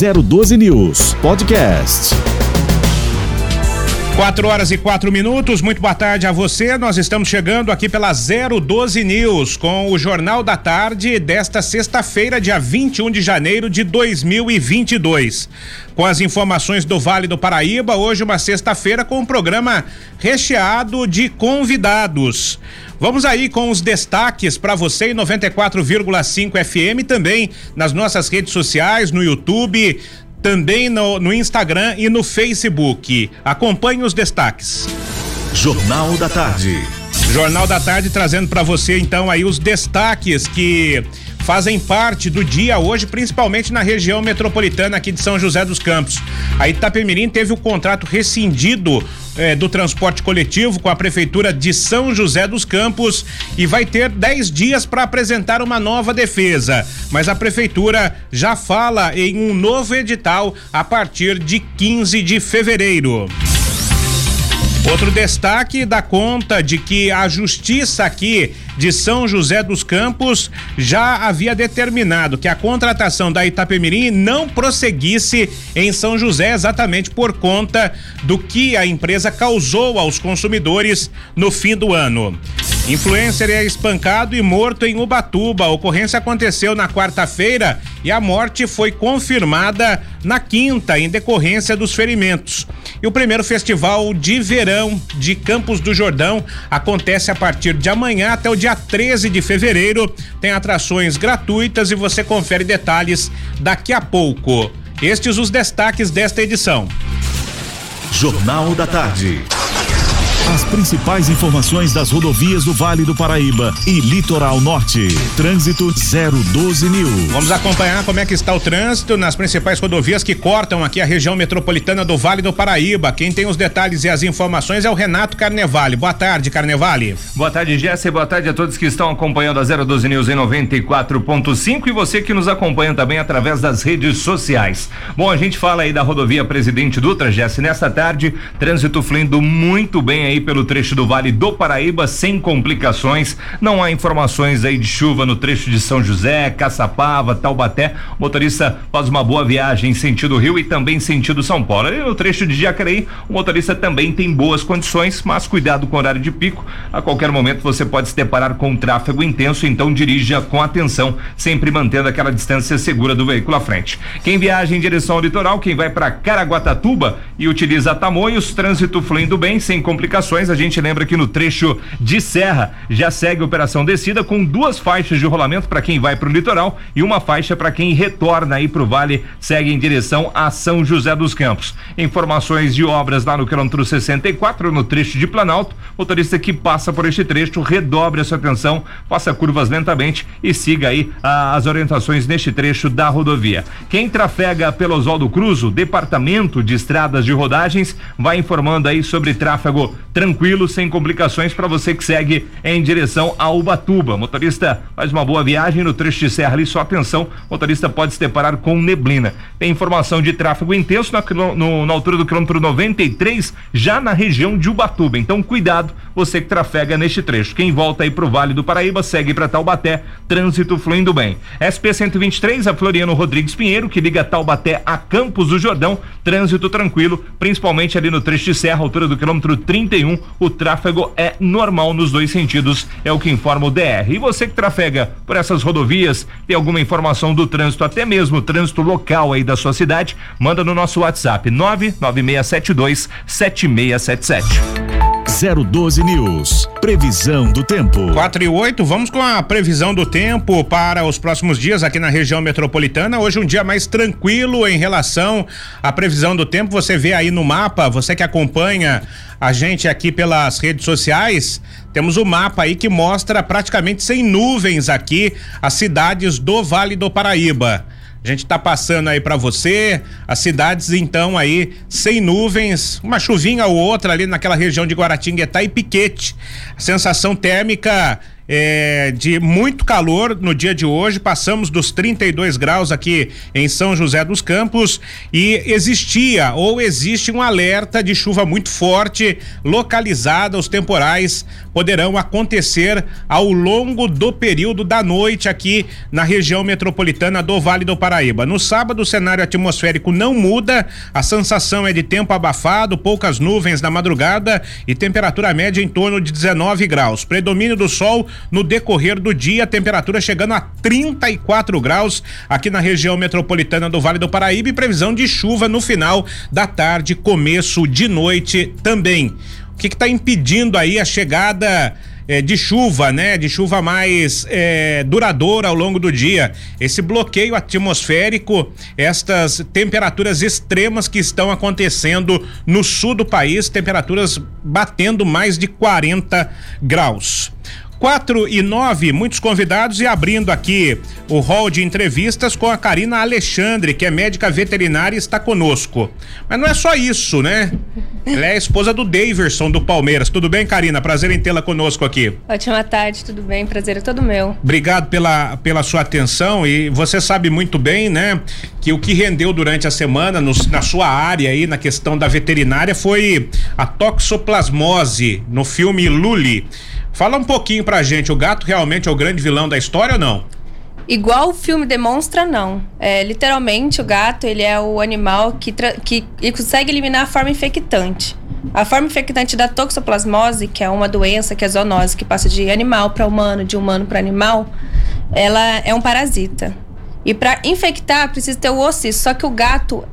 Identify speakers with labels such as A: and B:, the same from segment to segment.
A: 012 News Podcast.
B: 4 horas e quatro minutos, muito boa tarde a você. Nós estamos chegando aqui pela 012 News com o Jornal da Tarde desta sexta-feira, dia 21 de janeiro de 2022. Com as informações do Vale do Paraíba, hoje, uma sexta-feira, com um programa recheado de convidados. Vamos aí com os destaques para você em 94,5 FM também nas nossas redes sociais, no YouTube, também no, no Instagram e no Facebook. Acompanhe os destaques.
A: Jornal da Tarde.
B: Jornal da Tarde trazendo para você então aí os destaques que fazem parte do dia hoje, principalmente na região metropolitana aqui de São José dos Campos. A Itapemirim teve o contrato rescindido eh, do transporte coletivo com a prefeitura de São José dos Campos e vai ter 10 dias para apresentar uma nova defesa. Mas a prefeitura já fala em um novo edital a partir de 15 de fevereiro. Outro destaque dá conta de que a justiça aqui de São José dos Campos já havia determinado que a contratação da Itapemirim não prosseguisse em São José exatamente por conta do que a empresa causou aos consumidores no fim do ano. Influencer é espancado e morto em Ubatuba. A ocorrência aconteceu na quarta-feira e a morte foi confirmada na quinta em decorrência dos ferimentos. E o primeiro festival de verão de Campos do Jordão acontece a partir de amanhã até o dia 13 de fevereiro. Tem atrações gratuitas e você confere detalhes daqui a pouco. Estes os destaques desta edição.
A: Jornal da Tarde. As principais informações das rodovias do Vale do Paraíba e Litoral Norte. Trânsito 012 News.
B: Vamos acompanhar como é que está o trânsito nas principais rodovias que cortam aqui a região metropolitana do Vale do Paraíba. Quem tem os detalhes e as informações é o Renato Carnevale. Boa tarde, Carnevale.
C: Boa tarde, Jéssica. Boa tarde a todos que estão acompanhando a 012 News em 94.5 e você que nos acompanha também através das redes sociais. Bom, a gente fala aí da rodovia Presidente Dutra, Jéssica. Nessa tarde, trânsito fluindo muito bem aí pelo trecho do Vale do Paraíba sem complicações. Não há informações aí de chuva no trecho de São José, Caçapava, Taubaté. O motorista faz uma boa viagem sentido Rio e também sentido São Paulo. E no trecho de Jacareí, o motorista também tem boas condições, mas cuidado com o horário de pico. A qualquer momento você pode se deparar com um tráfego intenso, então dirija com atenção, sempre mantendo aquela distância segura do veículo à frente. Quem viaja em direção ao litoral, quem vai para Caraguatatuba e utiliza Tamoios, trânsito fluindo bem, sem complicações a gente lembra que no trecho de Serra já segue a operação descida com duas faixas de rolamento para quem vai para o litoral e uma faixa para quem retorna aí para o vale, segue em direção a São José dos Campos. Informações de obras lá no quilômetro 64, no trecho de Planalto. Motorista que passa por este trecho, redobre a sua atenção, faça curvas lentamente e siga aí ah, as orientações neste trecho da rodovia. Quem trafega pelo Oswaldo Cruz, o Departamento de Estradas de Rodagens, vai informando aí sobre tráfego tranquilo, sem complicações para você que segue em direção a Ubatuba. Motorista faz uma boa viagem no trecho de serra ali, só atenção, motorista pode se deparar com neblina. Tem informação de tráfego intenso na, no, na altura do quilômetro 93, já na região de Ubatuba. Então, cuidado, você que trafega neste trecho. Quem volta aí pro Vale do Paraíba, segue para Taubaté, trânsito fluindo bem. SP 123, a Floriano Rodrigues Pinheiro, que liga Taubaté a Campos do Jordão, trânsito tranquilo, principalmente ali no trecho de serra, altura do quilômetro 31 o tráfego é normal nos dois sentidos, é o que informa o DR. E você que trafega por essas rodovias, tem alguma informação do trânsito, até mesmo o trânsito local aí da sua cidade, manda no nosso WhatsApp 99672 7677.
A: 012 News. Previsão do tempo.
B: 4 e 8, vamos com a previsão do tempo para os próximos dias aqui na região metropolitana. Hoje um dia mais tranquilo em relação à previsão do tempo. Você vê aí no mapa, você que acompanha a gente aqui pelas redes sociais, temos o um mapa aí que mostra praticamente sem nuvens aqui as cidades do Vale do Paraíba. A gente está passando aí para você as cidades então aí sem nuvens, uma chuvinha ou outra ali naquela região de Guaratinguetá e Piquete. A sensação térmica é, de muito calor no dia de hoje. Passamos dos 32 graus aqui em São José dos Campos e existia ou existe um alerta de chuva muito forte localizada. Os temporais poderão acontecer ao longo do período da noite aqui na região metropolitana do Vale do Paraíba. No sábado, o cenário atmosférico não muda, a sensação é de tempo abafado, poucas nuvens na madrugada e temperatura média em torno de 19 graus. Predomínio do sol no decorrer do dia, temperatura chegando a 34 graus aqui na região metropolitana do Vale do Paraíba e previsão de chuva no final da tarde, começo de noite também. O que está impedindo aí a chegada é, de chuva, né? De chuva mais é, duradoura ao longo do dia. Esse bloqueio atmosférico, estas temperaturas extremas que estão acontecendo no sul do país, temperaturas batendo mais de 40 graus. 4 e 9, muitos convidados e abrindo aqui o hall de entrevistas com a Karina Alexandre, que é médica veterinária e está conosco. Mas não é só isso, né? Ela é a esposa do Daverson do Palmeiras. Tudo bem, Karina? Prazer em tê-la conosco aqui.
D: Ótima tarde, tudo bem? Prazer é todo meu.
B: Obrigado pela, pela sua atenção e você sabe muito bem, né, que o que rendeu durante a semana no, na sua área aí, na questão da veterinária, foi a toxoplasmose no filme Lully. Fala um pouquinho pra gente, o gato realmente é o grande vilão da história ou não?
D: Igual o filme demonstra, não. É, literalmente, o gato ele é o animal que, que consegue eliminar a forma infectante. A forma infectante da toxoplasmose, que é uma doença que é zoonose, que passa de animal para humano, de humano para animal, ela é um parasita. E para infectar, precisa ter o oocisto. Só que o gato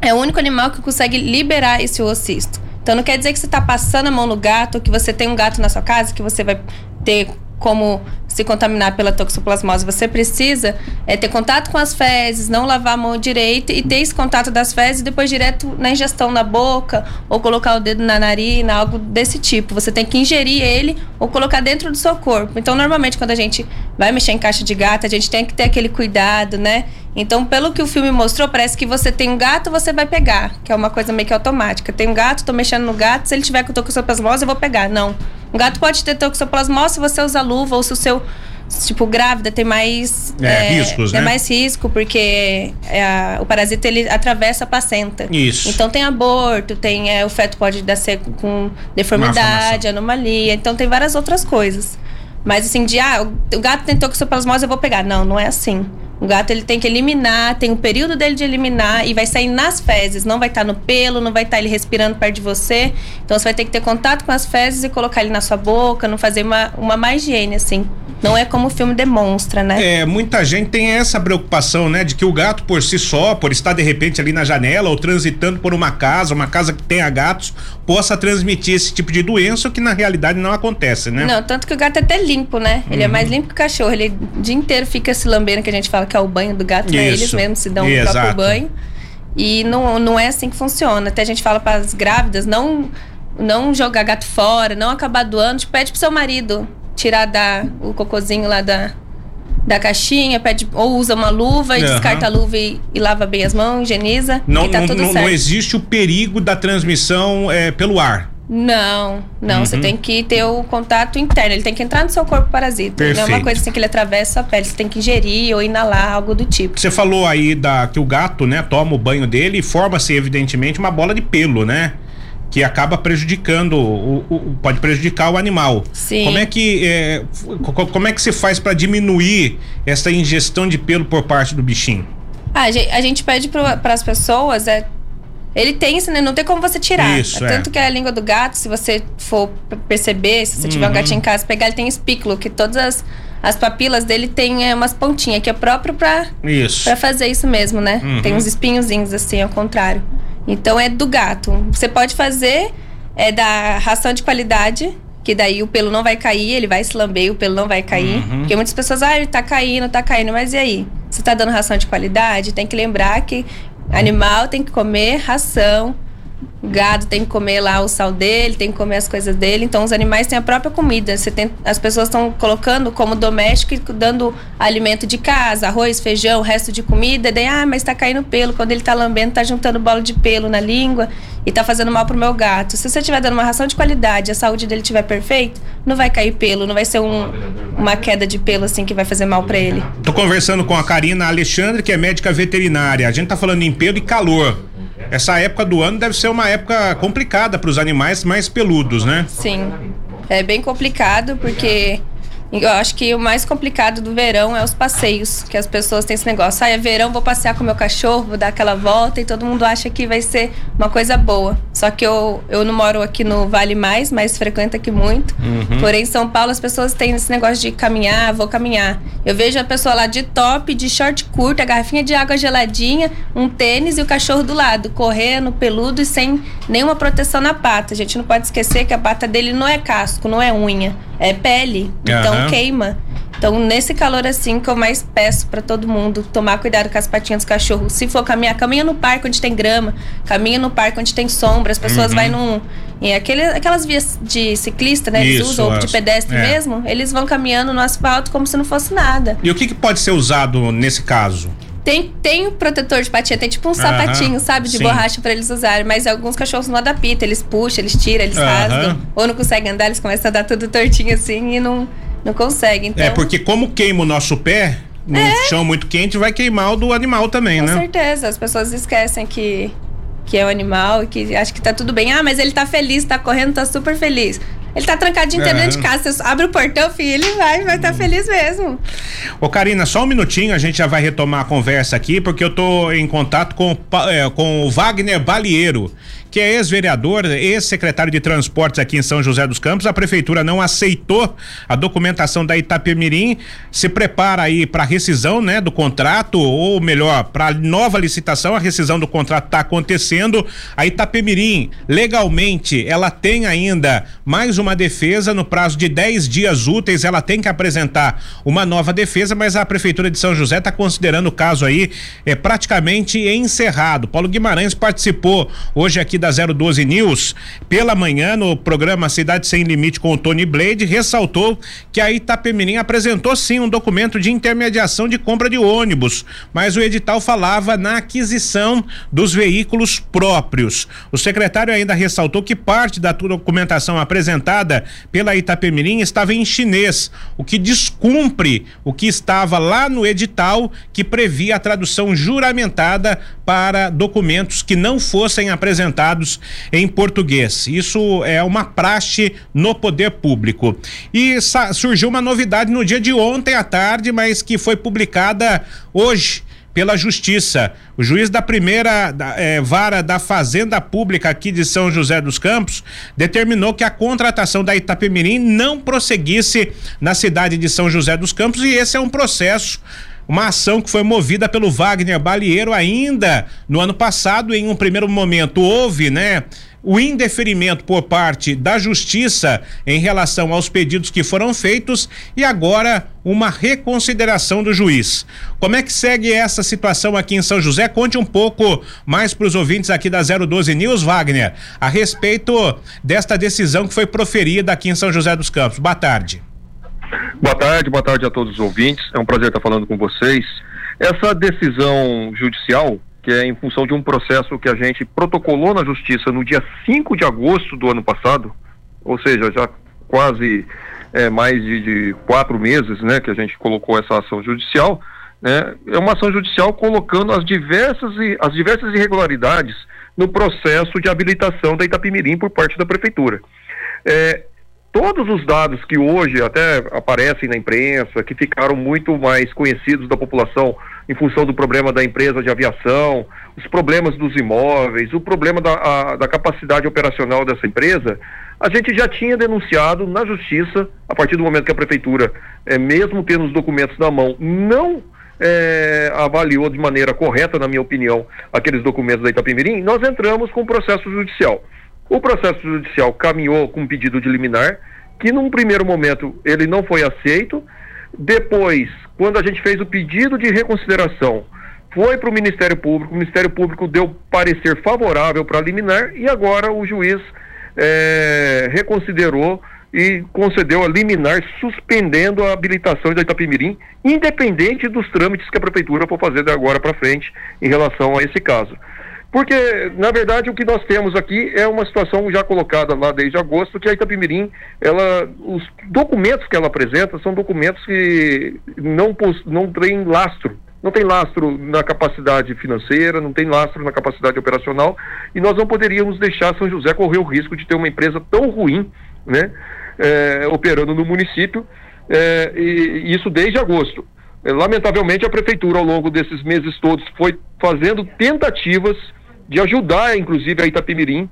D: é o único animal que consegue liberar esse oocisto. Então não quer dizer que você está passando a mão no gato, que você tem um gato na sua casa, que você vai ter como se contaminar pela toxoplasmose, você precisa é, ter contato com as fezes, não lavar a mão direito e ter esse contato das fezes depois direto na ingestão na boca ou colocar o dedo na narina, algo desse tipo. Você tem que ingerir ele ou colocar dentro do seu corpo. Então, normalmente, quando a gente vai mexer em caixa de gato, a gente tem que ter aquele cuidado, né? Então, pelo que o filme mostrou, parece que você tem um gato, você vai pegar, que é uma coisa meio que automática. Tem um gato, tô mexendo no gato, se ele tiver com toxoplasmose, eu vou pegar. Não. Um gato pode ter toxoplasmose se você usa luva ou se o seu tipo grávida tem mais
B: é, é, riscos,
D: tem
B: né?
D: mais risco porque é, o parasita ele atravessa a placenta.
B: Isso.
D: Então tem aborto, tem é, o feto pode nascer com deformidade, anomalia, então tem várias outras coisas. Mas assim, de ah, o gato tem toxoplasmose, eu vou pegar. Não, não é assim. O gato ele tem que eliminar, tem o um período dele de eliminar e vai sair nas fezes, não vai estar tá no pelo, não vai estar tá ele respirando perto de você. Então você vai ter que ter contato com as fezes e colocar ele na sua boca, não fazer uma, uma má higiene, assim. Não é como o filme demonstra, né?
B: É, muita gente tem essa preocupação, né? De que o gato por si só, por estar de repente ali na janela ou transitando por uma casa, uma casa que tenha gatos, possa transmitir esse tipo de doença, o que na realidade não acontece, né?
D: Não, tanto que o gato é até limpo, né? Ele é uhum. é mais limpo que o cachorro. Ele o dia inteiro fica se lambendo, que a gente fala que é o banho do gato, né? Eles mesmos se dão o próprio banho. E não, não é assim que funciona. Até a gente fala para as grávidas, não não jogar gato fora, não acabar doando, tipo, pede pro seu marido tirar da, o cocôzinho lá da, da caixinha, pede, ou usa uma luva e uhum. descarta a luva e, e, lava bem as mãos, higieniza
B: não,
D: e tá
B: não,
D: tudo
B: não,
D: certo.
B: Não existe o perigo da transmissão é, pelo ar.
D: Não, não, uhum. você tem que ter o contato interno, ele tem que entrar no seu corpo parasita. Perfeito. Não é uma coisa assim que ele atravessa a pele, você tem que ingerir ou inalar algo do tipo.
B: Você falou aí da que o gato, né, toma o banho dele e forma-se evidentemente uma bola de pelo, né? que acaba prejudicando o, o, pode prejudicar o animal.
D: Sim.
B: Como é que é, como é que se faz para diminuir essa ingestão de pelo por parte do bichinho?
D: Ah, a gente pede para as pessoas é ele tem isso, né? Não tem como você tirar.
B: Isso,
D: é. Tanto que é a língua do gato, se você for perceber, se você uhum. tiver um uhum. gatinho em casa, pegar, ele tem espículo, que todas as, as papilas dele tem é, umas pontinhas, que é próprio pra,
B: isso.
D: pra fazer isso mesmo, né? Uhum. Tem uns espinhozinhos assim, ao contrário. Então é do gato. Você pode fazer é da ração de qualidade, que daí o pelo não vai cair, ele vai se lamber, o pelo não vai cair. Uhum. Porque muitas pessoas, ah, ele tá caindo, tá caindo, mas e aí? Você tá dando ração de qualidade? Tem que lembrar que animal tem que comer ração O gado tem que comer lá o sal dele, tem que comer as coisas dele. Então os animais têm a própria comida. Você tem, as pessoas estão colocando como doméstico e dando alimento de casa, arroz, feijão, resto de comida. Daí, ah, mas tá caindo pelo. Quando ele tá lambendo, tá juntando bola de pelo na língua e tá fazendo mal pro meu gato. Se você estiver dando uma ração de qualidade, a saúde dele estiver perfeita, não vai cair pelo, não vai ser um, uma queda de pelo assim que vai fazer mal para ele.
B: Tô conversando com a Karina Alexandre, que é médica veterinária. A gente tá falando em pelo e calor. Essa época do ano deve ser uma época complicada para os animais mais peludos, né?
D: Sim. É bem complicado porque eu acho que o mais complicado do verão é os passeios, que as pessoas têm esse negócio. Ah, é verão, vou passear com meu cachorro, vou dar aquela volta e todo mundo acha que vai ser uma coisa boa. Só que eu, eu não moro aqui no Vale mais, mas frequento aqui muito. Uhum. Porém, em São Paulo, as pessoas têm esse negócio de caminhar, vou caminhar. Eu vejo a pessoa lá de top, de short curto, a garrafinha de água geladinha, um tênis e o cachorro do lado, correndo, peludo e sem nenhuma proteção na pata. A gente não pode esquecer que a pata dele não é casco, não é unha é pele, então uhum. Queima. Então, nesse calor assim, que eu mais peço para todo mundo tomar cuidado com as patinhas dos cachorros. Se for caminhar, caminha no parque onde tem grama, caminha no parque onde tem sombra. As pessoas uhum. vão num. Em aquele, aquelas vias de ciclista, né? Eles usam, ou de pedestre é. mesmo, eles vão caminhando no asfalto como se não fosse nada.
B: E o que, que pode ser usado nesse caso?
D: Tem, tem o protetor de patinha, tem tipo um sapatinho, sabe, de sim. borracha para eles usarem, mas alguns cachorros não adaptam, eles puxam, eles tiram, eles rasgam, ou não conseguem andar, eles começam a dar tudo tortinho assim e não, não conseguem.
B: Então... É, porque como queima o nosso pé, no é. chão muito quente, vai queimar o do animal também,
D: Com
B: né?
D: Com certeza, as pessoas esquecem que que é o animal e que acha que tá tudo bem. Ah, mas ele tá feliz, tá correndo, tá super feliz. Ele tá trancadinho uhum. dentro de casa. Você abre o portão, filho, ele vai, vai estar tá feliz mesmo.
B: Ô, Karina, só um minutinho, a gente já vai retomar a conversa aqui, porque eu tô em contato com, é, com o Wagner Balieiro que é ex-vereador, ex-secretário de transportes aqui em São José dos Campos. A prefeitura não aceitou a documentação da Itapemirim, se prepara aí para rescisão, né, do contrato, ou melhor, para nova licitação. A rescisão do contrato está acontecendo. A Itapemirim, legalmente, ela tem ainda mais uma defesa no prazo de 10 dias úteis. Ela tem que apresentar uma nova defesa, mas a prefeitura de São José está considerando o caso aí é praticamente encerrado. Paulo Guimarães participou hoje aqui da da 012 News, pela manhã, no programa Cidade Sem Limite com o Tony Blade, ressaltou que a Itapemirim apresentou sim um documento de intermediação de compra de ônibus, mas o edital falava na aquisição dos veículos próprios. O secretário ainda ressaltou que parte da documentação apresentada pela Itapemirim estava em chinês, o que descumpre o que estava lá no edital que previa a tradução juramentada para documentos que não fossem apresentados em português. Isso é uma praxe no poder público. E surgiu uma novidade no dia de ontem à tarde, mas que foi publicada hoje pela Justiça. O juiz da primeira é, vara da Fazenda Pública aqui de São José dos Campos determinou que a contratação da Itapemirim não prosseguisse na cidade de São José dos Campos e esse é um processo uma ação que foi movida pelo Wagner Balieiro ainda no ano passado. Em um primeiro momento, houve, né? o indeferimento por parte da justiça em relação aos pedidos que foram feitos e agora uma reconsideração do juiz. Como é que segue essa situação aqui em São José? Conte um pouco mais para os ouvintes aqui da 012 News, Wagner, a respeito desta decisão que foi proferida aqui em São José dos Campos. Boa tarde.
E: Boa tarde, boa tarde a todos os ouvintes. É um prazer estar falando com vocês. Essa decisão judicial, que é em função de um processo que a gente protocolou na Justiça no dia 5 de agosto do ano passado, ou seja, já quase é, mais de, de, quatro meses né, que a gente colocou essa ação judicial, né, é uma ação judicial colocando as diversas, as diversas irregularidades no processo de habilitação da Itapimirim por parte da Prefeitura. É, todos os dados que hoje até aparecem na imprensa, que ficaram muito mais conhecidos da população em função do problema da empresa de aviação, os problemas dos imóveis, o problema da, a, da capacidade operacional dessa empresa, a gente já tinha denunciado na justiça, a partir do momento que a prefeitura, é, mesmo tendo os documentos na mão, não é, avaliou de maneira correta, na minha opinião, aqueles documentos da Itapemirim, nós entramos com o processo judicial. O processo judicial caminhou com um pedido de liminar, que num primeiro momento ele não foi aceito. Depois, quando a gente fez o pedido de reconsideração, foi para o Ministério Público, o Ministério Público deu parecer favorável para liminar e agora o juiz é, reconsiderou e concedeu a liminar suspendendo a habilitação da Itapemirim, independente dos trâmites que a prefeitura for fazer de agora para frente em relação a esse caso. Porque, na verdade, o que nós temos aqui é uma situação já colocada lá desde agosto, que a Itapemirim, ela, os documentos que ela apresenta são documentos que não, não têm lastro, não tem lastro na capacidade financeira, não tem lastro na capacidade operacional, e nós não poderíamos deixar São José correr o risco de ter uma empresa tão ruim, né, é, operando no município, é, e, isso desde agosto. É, lamentavelmente, a prefeitura, ao longo desses meses todos, foi fazendo tentativas de ajudar, inclusive, a Itapemirim,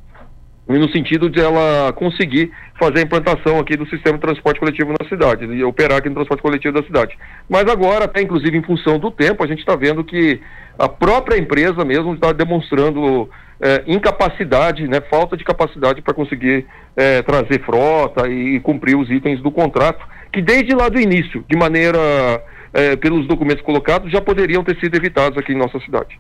E: no sentido de ela conseguir fazer a implantação aqui do sistema de transporte coletivo na cidade, e operar aqui no transporte coletivo da cidade. Mas agora, até inclusive em função do tempo, a gente está vendo que a própria empresa mesmo está demonstrando é, incapacidade, né, falta de capacidade para conseguir é, trazer frota e cumprir os itens do contrato, que desde lá do início, de maneira é, pelos documentos colocados, já poderiam ter sido evitados aqui em nossa cidade.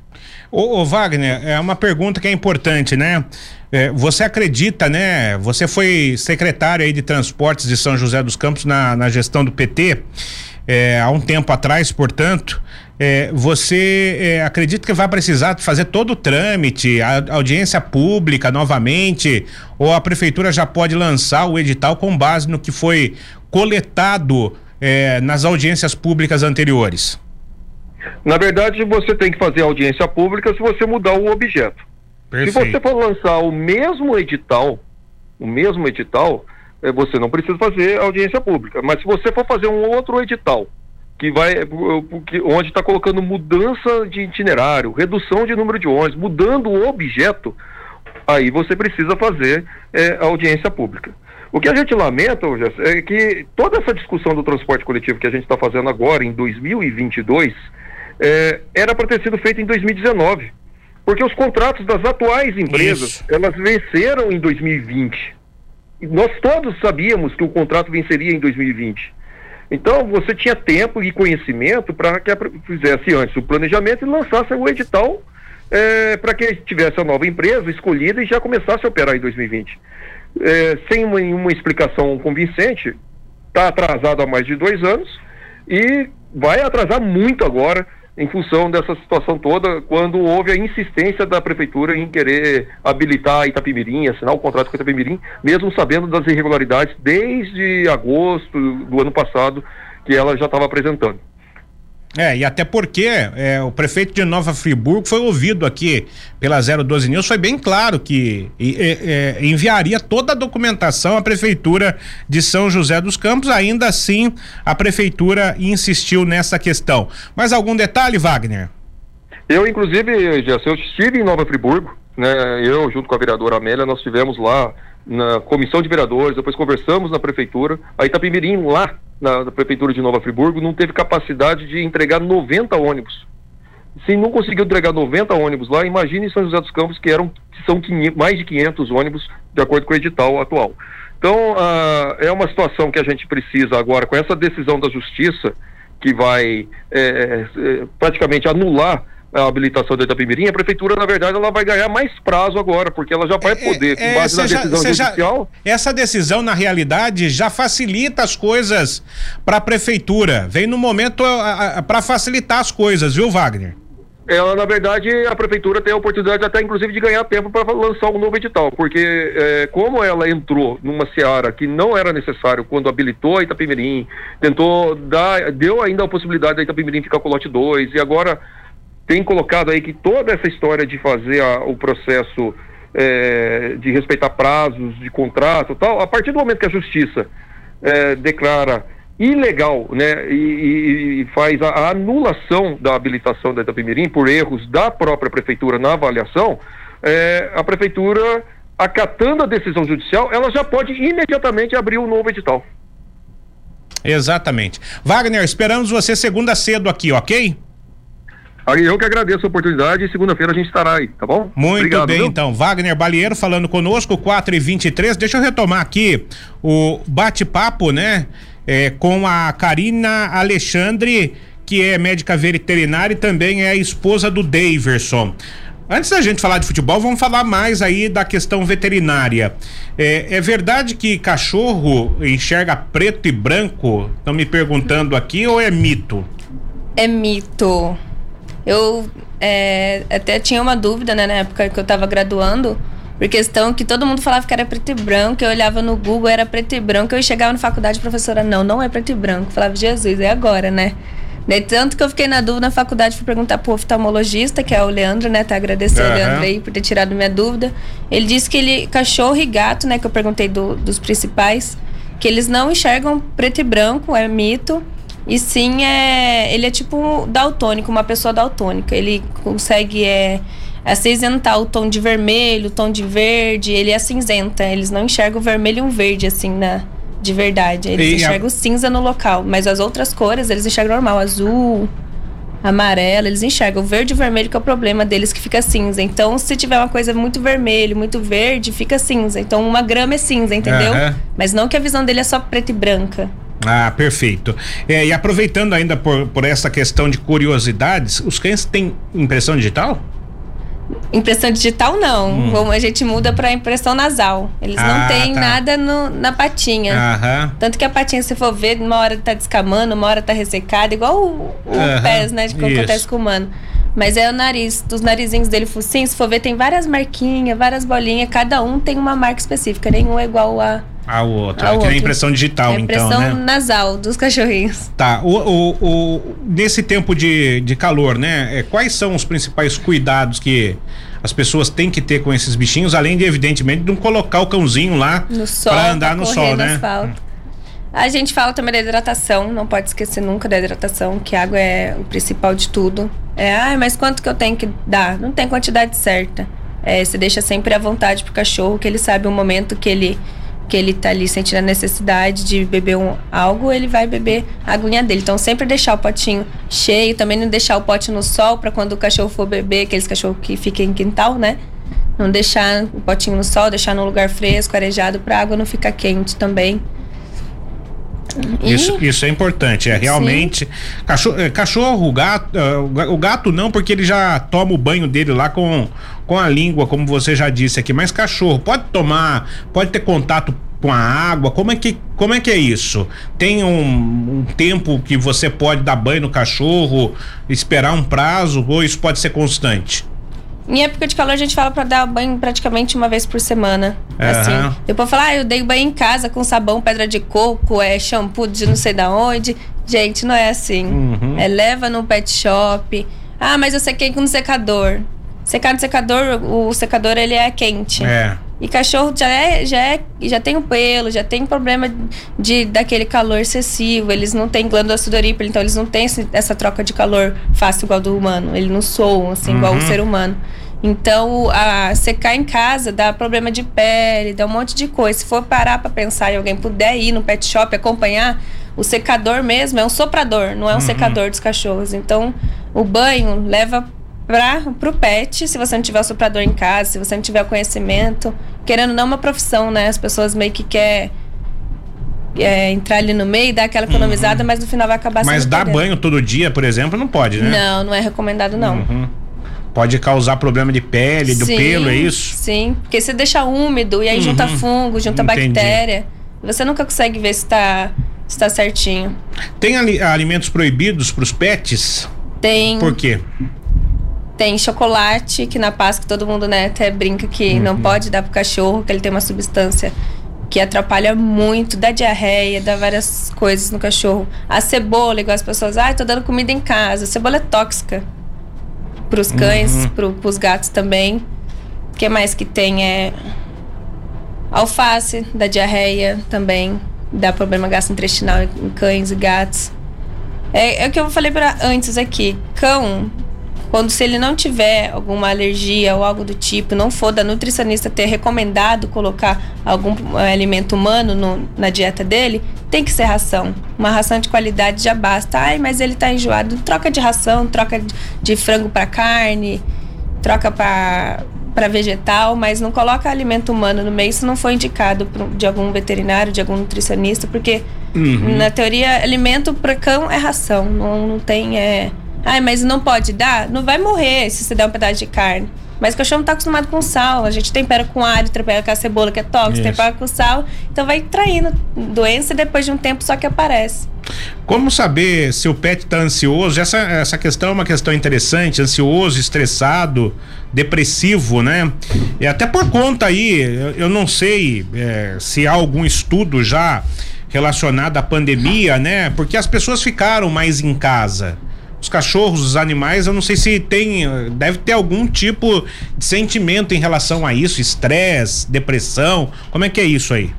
B: Ô, ô Wagner, é uma pergunta que é importante, né? É, você acredita, né? Você foi secretário aí de transportes de São José dos Campos na, na gestão do PT é, há um tempo atrás, portanto. É, você é, acredita que vai precisar fazer todo o trâmite, a, audiência pública novamente, ou a prefeitura já pode lançar o edital com base no que foi coletado é, nas audiências públicas anteriores?
E: Na verdade, você tem que fazer audiência pública se você mudar o objeto. Perfeito. Se você for lançar o mesmo edital, o mesmo edital, é, você não precisa fazer audiência pública. Mas se você for fazer um outro edital, que vai onde está colocando mudança de itinerário, redução de número de ônibus, mudando o objeto, aí você precisa fazer é, audiência pública. O que a gente lamenta, Jess, é que toda essa discussão do transporte coletivo que a gente está fazendo agora, em 2022, é, era para ter sido feita em 2019. Porque os contratos das atuais empresas, Isso. elas venceram em 2020. E nós todos sabíamos que o contrato venceria em 2020. Então, você tinha tempo e conhecimento para que fizesse antes o planejamento e lançasse o edital é, para que tivesse a nova empresa escolhida e já começasse a operar em 2020 é, sem uma, explicação convincente, está atrasado há mais de dois anos e vai atrasar muito agora em função dessa situação toda, quando houve a insistência da prefeitura em querer habilitar Itapimirim, assinar o contrato com Itapimirim, mesmo sabendo das irregularidades desde agosto do ano passado que ela já estava apresentando.
B: É, e até porque é, o prefeito de Nova Friburgo foi ouvido aqui pela 012 News, foi bem claro que e, é, enviaria toda a documentação à prefeitura de São José dos Campos, ainda assim a prefeitura insistiu nessa questão. Mais algum detalhe, Wagner?
E: Eu, inclusive, já eu estive em Nova Friburgo, né? Eu, junto com a vereadora Amélia, nós estivemos lá na comissão de vereadores, depois conversamos na prefeitura, a Itapimirim lá na, na, prefeitura de Nova Friburgo não teve capacidade de entregar 90 ônibus. Se não conseguiu entregar 90 ônibus lá, imagine em São José dos Campos que eram que são 500, mais de 500 ônibus de acordo com o edital atual. Então, é uma situação que a gente precisa agora, com essa decisão da justiça, que vai é, é, praticamente anular a habilitação da Itapemirim, a prefeitura, na verdade, ela vai ganhar mais prazo agora, porque ela já vai é, poder, com é, base na decisão já, judicial.
B: Já, essa decisão, na realidade, já facilita as coisas para a prefeitura. Vem no momento para facilitar as coisas, viu, Wagner?
E: ela na verdade a prefeitura tem a oportunidade até inclusive de ganhar tempo para lançar um novo edital, porque é, como ela entrou numa seara que não era necessário quando habilitou a Itapemirim, tentou dar, deu ainda a possibilidade da Itapemirim ficar com o lote 2 e agora tem colocado aí que toda essa história de fazer a, o processo é, de respeitar prazos de contrato tal, a partir do momento que a justiça é, declara ilegal, né, e, e faz a, a, anulação da habilitação da Itapemirim por erros da própria prefeitura na avaliação, é, a prefeitura acatando a decisão judicial, ela já pode imediatamente abrir um novo edital.
B: Exatamente. Wagner, esperamos você segunda cedo aqui, ok?
E: Eu que agradeço a oportunidade e segunda-feira a gente estará aí, tá bom?
B: Muito Obrigado, bem, viu? então. Wagner Balieiro falando conosco, 4 e 23 Deixa eu retomar aqui o bate-papo, né? É, com a Karina Alexandre, que é médica veterinária e também é a esposa do Daverson. Antes da gente falar de futebol, vamos falar mais aí da questão veterinária. É, é verdade que cachorro enxerga preto e branco? Estão me perguntando aqui ou é mito?
D: É mito. Eu é, até tinha uma dúvida né, na época que eu estava graduando, por questão que todo mundo falava que era preto e branco, eu olhava no Google, era preto e branco, eu chegava na faculdade, professora, não, não é preto e branco. Eu falava, Jesus, é agora, né? Daí, tanto que eu fiquei na dúvida na faculdade, fui perguntar pro oftalmologista, que é o Leandro, né? Tá agradecendo uhum. o Leandro aí por ter tirado minha dúvida. Ele disse que ele, cachorro e gato, né? Que eu perguntei do, dos principais, que eles não enxergam preto e branco, é mito. E sim, é, ele é tipo daltônico, uma pessoa daltônica. Ele consegue é, acinzentar o tom de vermelho, o tom de verde, ele é cinzenta. Eles não enxergam o vermelho e um verde, assim, na, de verdade. Eles e enxergam a... cinza no local, mas as outras cores eles enxergam normal, azul, amarelo, eles enxergam. O verde e o vermelho que é o problema deles que fica cinza. Então, se tiver uma coisa muito vermelho, muito verde, fica cinza. Então, uma grama é cinza, entendeu? Uhum. Mas não que a visão dele é só preta e branca.
B: Ah, perfeito. É, e aproveitando ainda por, por essa questão de curiosidades, os cães têm impressão digital?
D: Impressão digital não. Hum. a gente muda para impressão nasal. Eles ah, não têm tá. nada no, na patinha. Aham. Tanto que a patinha, se for ver, uma hora tá descamando, uma hora tá ressecada, igual o, o pés, né? De que acontece com o humano. Mas é o nariz, dos narizinhos dele, focinho, se for ver, tem várias marquinhas, várias bolinhas, cada um tem uma marca específica, nenhum é igual a
B: a outra. A que é a impressão digital, é a
D: impressão
B: então,
D: né? nasal dos cachorrinhos.
B: Tá. O, o, o, nesse tempo de, de calor, né? É, quais são os principais cuidados que as pessoas têm que ter com esses bichinhos, além de, evidentemente, de não colocar o cãozinho lá para andar no sol, né?
D: Asfalto. A gente fala também da hidratação, não pode esquecer nunca da hidratação, que a água é o principal de tudo. É, ah, mas quanto que eu tenho que dar? Não tem quantidade certa. É, você deixa sempre à vontade pro cachorro, que ele sabe o momento que ele que ele tá ali sentindo a necessidade de beber um, algo, ele vai beber a aguinha dele. Então, sempre deixar o potinho cheio, também não deixar o pote no sol para quando o cachorro for beber, aqueles cachorros que ficam em quintal, né? Não deixar o potinho no sol, deixar num lugar fresco, arejado, para a água não ficar quente também.
B: Isso, isso é importante, é realmente cachorro, é, cachorro, gato, uh, o gato não, porque ele já toma o banho dele lá com, com a língua, como você já disse aqui, mas cachorro pode tomar, pode ter contato com a água, como é que, como é, que é isso? Tem um, um tempo que você pode dar banho no cachorro, esperar um prazo, ou isso pode ser constante?
D: Em época de calor, a gente fala para dar banho praticamente uma vez por semana. Uhum. Assim. Depois falar, ah, eu dei banho em casa com sabão, pedra de coco, é shampoo de não sei da onde. Gente, não é assim. Uhum. É leva no pet shop. Ah, mas eu sequei com um secador. Secar no secador, o secador ele é quente. É. E cachorro já é, já é, já tem o pelo, já tem problema de daquele calor excessivo. Eles não têm glândula sudorípara, então eles não têm essa troca de calor fácil igual do humano. Eles não soam assim uhum. igual o ser humano. Então, a secar em casa dá problema de pele, dá um monte de coisa. Se for parar para pensar e alguém puder ir no pet shop acompanhar, o secador mesmo é um soprador, não é um uhum. secador dos cachorros. Então, o banho leva para o pet, se você não tiver o soprador em casa, se você não tiver o conhecimento, querendo não uma profissão, né? As pessoas meio que quer é, entrar ali no meio, dar aquela economizada, uhum. mas no final vai acabar
B: Mas dar banho todo dia, por exemplo, não pode, né?
D: Não, não é recomendado não. Uhum.
B: Pode causar problema de pele, do sim, pelo, é isso?
D: Sim, porque você deixa úmido e aí uhum. junta fungo, junta Entendi. bactéria. Você nunca consegue ver se está se tá certinho.
B: Tem ali, alimentos proibidos para os pets?
D: Tem.
B: Por quê?
D: Tem chocolate, que na Páscoa todo mundo né, até brinca que uhum. não pode dar pro cachorro, que ele tem uma substância que atrapalha muito, dá diarreia, dá várias coisas no cachorro. A cebola, igual as pessoas, ah, tô dando comida em casa. A cebola é tóxica pros cães, uhum. pro, pros gatos também. O que mais que tem é alface, dá diarreia também, dá problema gastrointestinal em cães e gatos. É, é o que eu falei para antes aqui. Cão quando se ele não tiver alguma alergia ou algo do tipo, não for da nutricionista ter recomendado colocar algum eh, alimento humano no, na dieta dele, tem que ser ração. Uma ração de qualidade já basta. Ai, mas ele tá enjoado. Troca de ração, troca de frango para carne, troca para para vegetal, mas não coloca alimento humano no meio se não for indicado de algum veterinário, de algum nutricionista, porque uhum. na teoria alimento para cão é ração, não, não tem é, ai, mas não pode dar, não vai morrer se você der um pedaço de carne. Mas o cachorro não tá acostumado com sal. A gente tempera com alho, tempera com a cebola que é tóxica, tempera com sal. Então vai traindo doença e depois de um tempo só que aparece.
B: Como saber se o pet está ansioso? Essa, essa questão é uma questão interessante, ansioso, estressado, depressivo, né? E até por conta aí, eu, eu não sei é, se há algum estudo já relacionado à pandemia, né? Porque as pessoas ficaram mais em casa os cachorros, os animais, eu não sei se tem, deve ter algum tipo de sentimento em relação a isso, estresse, depressão, como é que é isso aí?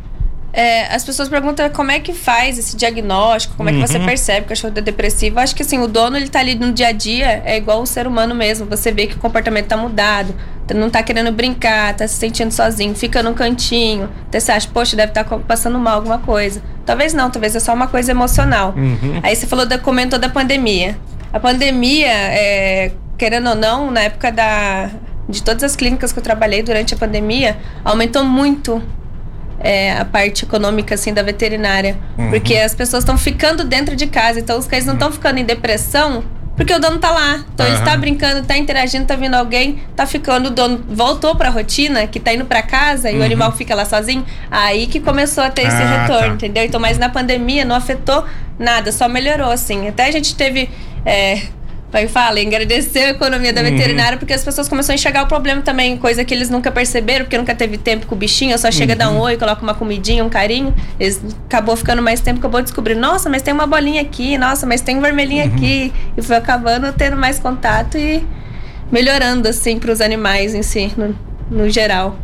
D: É, as pessoas perguntam como é que faz esse diagnóstico, como é que você uhum. percebe que o cachorro é depressivo. Acho que assim, o dono ele tá ali no dia a dia, é igual o ser humano mesmo. Você vê que o comportamento tá mudado, não tá querendo brincar, tá se sentindo sozinho, fica num cantinho. Até você acha, poxa, deve estar tá passando mal alguma coisa. Talvez não, talvez é só uma coisa emocional. Uhum. Aí você falou da, comentou da pandemia. A pandemia, é, querendo ou não, na época da, de todas as clínicas que eu trabalhei durante a pandemia, aumentou muito é, a parte econômica assim da veterinária, uhum. porque as pessoas estão ficando dentro de casa, então os cães não estão ficando em depressão porque o dono tá lá. Então uhum. ele está brincando, está interagindo, está vindo alguém, tá ficando, o dono voltou para a rotina, que está indo para casa e uhum. o animal fica lá sozinho. Aí que começou a ter esse ah, retorno, tá. entendeu? Então, mas na pandemia não afetou nada, só melhorou assim. Até a gente teve é, Pai fala, engrandeceu a economia da uhum. veterinária porque as pessoas começaram a enxergar o problema também, coisa que eles nunca perceberam, porque nunca teve tempo com o bichinho, só chega uhum. dar um oi, coloca uma comidinha, um carinho. Eles acabou ficando mais tempo, acabou descobrindo, nossa, mas tem uma bolinha aqui, nossa, mas tem um vermelhinho uhum. aqui. E foi acabando tendo mais contato e melhorando, assim, para os animais em si. No, geral.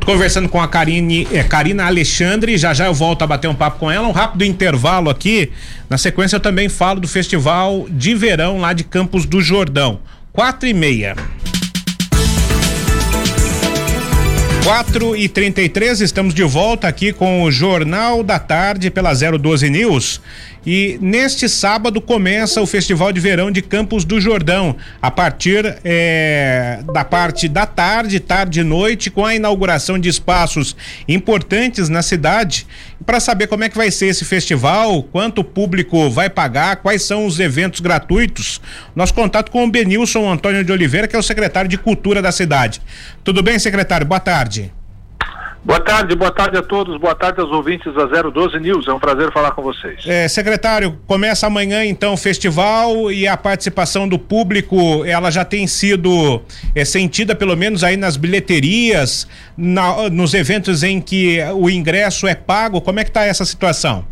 B: Tô conversando com a Karine, é, Karina Alexandre, já já eu volto a bater um papo com ela, um rápido intervalo aqui. Na sequência eu também falo do festival de verão lá de Campos do Jordão. Quatro e meia. 4 e 33 estamos de volta aqui com o Jornal da Tarde pela 012 News. E neste sábado começa o Festival de Verão de Campos do Jordão, a partir é, da parte da tarde, tarde e noite, com a inauguração de espaços importantes na cidade. Para saber como é que vai ser esse festival, quanto o público vai pagar, quais são os eventos gratuitos, nosso contato com o Benilson Antônio de Oliveira, que é o secretário de Cultura da cidade. Tudo bem, secretário? Boa tarde.
F: Boa tarde, boa tarde a todos, boa tarde aos ouvintes da 012 News. É um prazer falar com vocês.
B: É, secretário, começa amanhã então o festival e a participação do público, ela já tem sido é, sentida pelo menos aí nas bilheterias, na, nos eventos em que o ingresso é pago. Como é que está essa situação?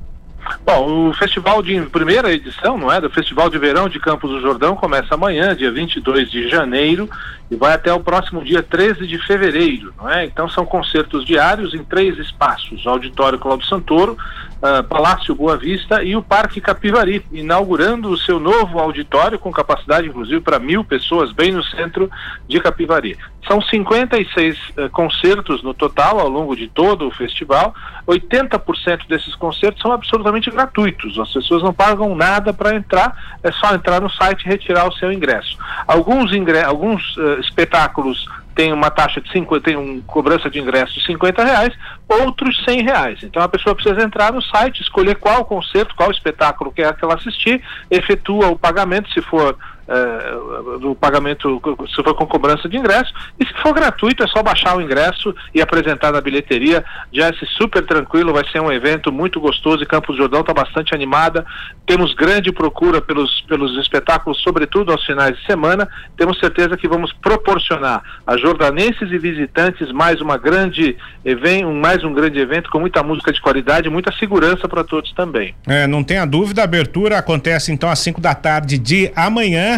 F: Bom, o festival de primeira edição, não é, do Festival de Verão de Campos do Jordão começa amanhã, dia 22 de janeiro, e vai até o próximo dia 13 de fevereiro, não é? Então são concertos diários em três espaços: Auditório Cláudio Santoro, uh, Palácio Boa Vista e o Parque Capivari, inaugurando o seu novo auditório com capacidade inclusive para mil pessoas, bem no centro de Capivari. São 56 uh, concertos no total ao longo de todo o festival. 80% desses concertos são absolutamente gratuitos. As pessoas não pagam nada para entrar, é só entrar no site e retirar o seu ingresso. Alguns, ingre alguns uh, espetáculos têm uma taxa de 50, tem uma cobrança de ingresso de 50 reais, outros 100 reais. Então a pessoa precisa entrar no site, escolher qual concerto, qual espetáculo quer que ela assistir, efetua o pagamento, se for é, do pagamento, se for com cobrança de ingresso, e se for gratuito é só baixar o ingresso e apresentar na bilheteria, já é super tranquilo, vai ser um evento muito gostoso e Campos Jordão está bastante animada, temos grande procura pelos, pelos espetáculos, sobretudo aos finais de semana, temos certeza que vamos proporcionar a jordanenses e visitantes mais uma grande evento, mais um grande evento com muita música de qualidade, muita segurança para todos também.
B: É, não tenha dúvida, a abertura acontece então às 5 da tarde de amanhã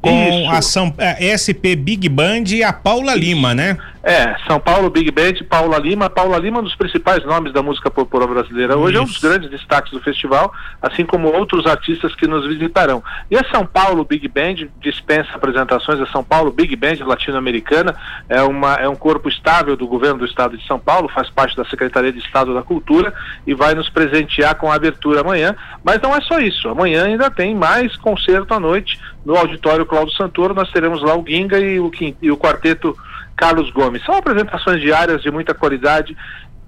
B: com Isso. a São, a é, SP Big Band e a Paula Lima, né?
F: É, São Paulo Big Band, Paula Lima. Paula Lima é um dos principais nomes da música popular brasileira. Hoje Isso. é um dos grandes destaques do festival, assim como outros artistas que nos visitarão. E a São Paulo Big Band dispensa apresentações. A São Paulo Big Band latino-americana é, uma, é um corpo estável do governo do estado de São Paulo, faz parte da Secretaria de Estado da Cultura e vai nos presentear com a abertura amanhã. Mas não é só isso. Amanhã ainda tem mais concerto à noite no auditório Cláudio Santoro. Nós teremos lá o Ginga e o, e o quarteto Carlos Gomes. São apresentações diárias de muita qualidade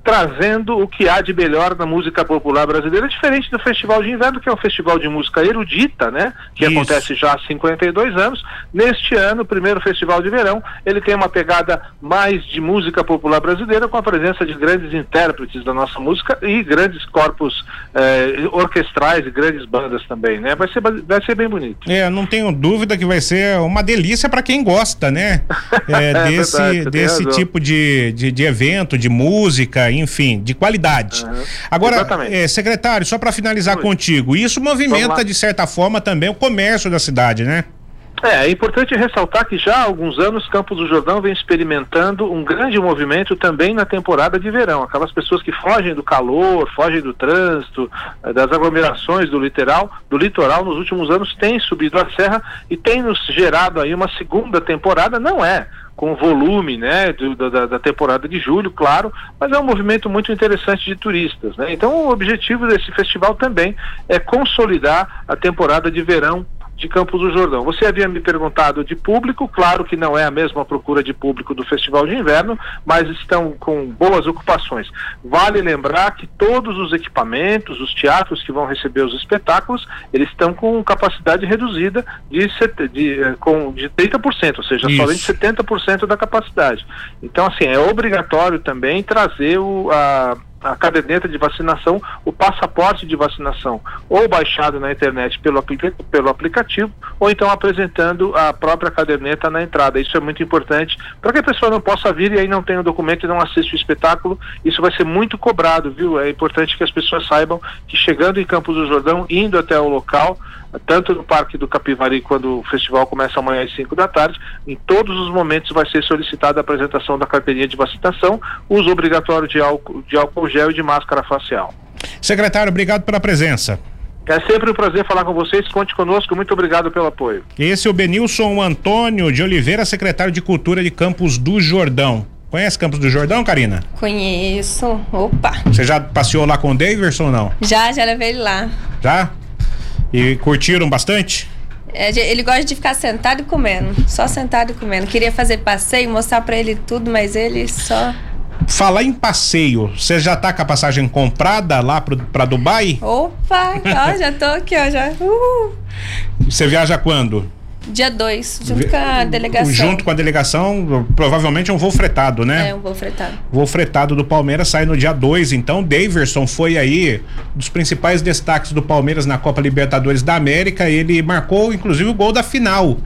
F: trazendo o que há de melhor na música popular brasileira, diferente do Festival de Inverno, que é um festival de música erudita, né? Que Isso. acontece já há 52 anos. Neste ano, o primeiro festival de verão, ele tem uma pegada mais de música popular brasileira, com a presença de grandes intérpretes da nossa música e grandes corpos eh, orquestrais e grandes bandas também, né? Vai ser, vai ser bem bonito.
B: É, não tenho dúvida que vai ser uma delícia para quem gosta, né? É, desse é verdade, desse tipo de, de, de evento, de música enfim, de qualidade. Uhum. Agora, é, secretário, só para finalizar Oi. contigo, isso movimenta de certa forma também o comércio da cidade, né?
F: É, é importante ressaltar que já há alguns anos Campos do Jordão vem experimentando um grande movimento também na temporada de verão. Aquelas pessoas que fogem do calor, fogem do trânsito, eh, das aglomerações do litoral, do litoral nos últimos anos têm subido a serra e tem nos gerado aí uma segunda temporada, não é com volume né, do, da, da, temporada de julho, claro, mas é um movimento muito interessante de turistas. Né? Então, o objetivo desse festival também é consolidar a temporada de verão de Campos do Jordão. Você havia me perguntado de público, claro que não é a mesma procura de público do Festival de Inverno, mas estão com boas ocupações. Vale lembrar que todos os equipamentos, os teatros que vão receber os espetáculos, eles estão com capacidade reduzida de, de, eh, com, de 30%, ou seja, Isso. somente 70% da capacidade. Então, assim, é obrigatório também trazer o, a a caderneta de vacinação, o passaporte de vacinação, ou baixado na internet pelo, pelo aplicativo, ou então apresentando a própria caderneta na entrada. Isso é muito importante para que a pessoa não possa vir e aí não tenha o documento e não assista o espetáculo. Isso vai ser muito cobrado, viu? É importante que as pessoas saibam que chegando em Campos do Jordão, indo até o local, tanto no Parque do Capivari, quando o festival começa amanhã às 5 da tarde, em todos os momentos vai ser solicitada a apresentação da carteirinha de vacinação, uso obrigatório de álcool, de álcool gel e de máscara facial.
B: Secretário, obrigado pela presença.
F: É sempre um prazer falar com vocês. Conte conosco. Muito obrigado pelo apoio.
B: Esse é o Benilson Antônio de Oliveira, secretário de Cultura de Campos do Jordão. Conhece Campos do Jordão, Karina?
D: Conheço. Opa.
B: Você já passeou lá com o Daverson ou não?
D: Já, já levei ele lá.
B: Já? E curtiram bastante?
D: É, ele gosta de ficar sentado e comendo, só sentado e comendo. Queria fazer passeio, mostrar para ele tudo, mas ele só.
B: Falar em passeio, você já tá com a passagem comprada lá para Dubai?
D: Opa, ó, já tô aqui, ó, já.
B: Você viaja quando?
D: Dia 2, junto com a delegação.
B: Junto com a delegação, provavelmente é um voo fretado, né?
D: É, um voo fretado.
B: Voo fretado do Palmeiras sai no dia 2, então Daverson foi aí um dos principais destaques do Palmeiras na Copa Libertadores da América, ele marcou inclusive o gol da final.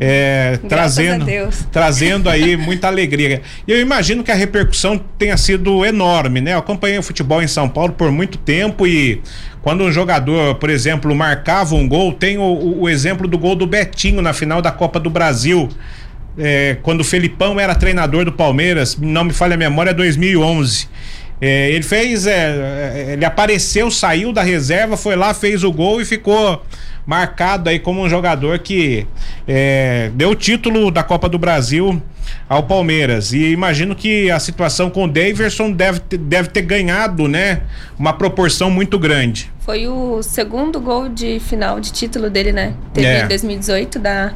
B: É, trazendo, trazendo aí muita alegria. E eu imagino que a repercussão tenha sido enorme, né? Eu acompanhei o futebol em São Paulo por muito tempo e quando um jogador, por exemplo, marcava um gol, tem o, o exemplo do gol do Betinho na final da Copa do Brasil. É, quando o Felipão era treinador do Palmeiras, não me falha a memória, 2011. É, ele fez, é, é, ele apareceu, saiu da reserva, foi lá, fez o gol e ficou marcado aí como um jogador que é, deu o título da Copa do Brasil ao Palmeiras. E imagino que a situação com o Daverson deve ter, deve ter ganhado, né? Uma proporção muito grande.
D: Foi o segundo gol de final de título dele, né? Teve é. em 2018 da,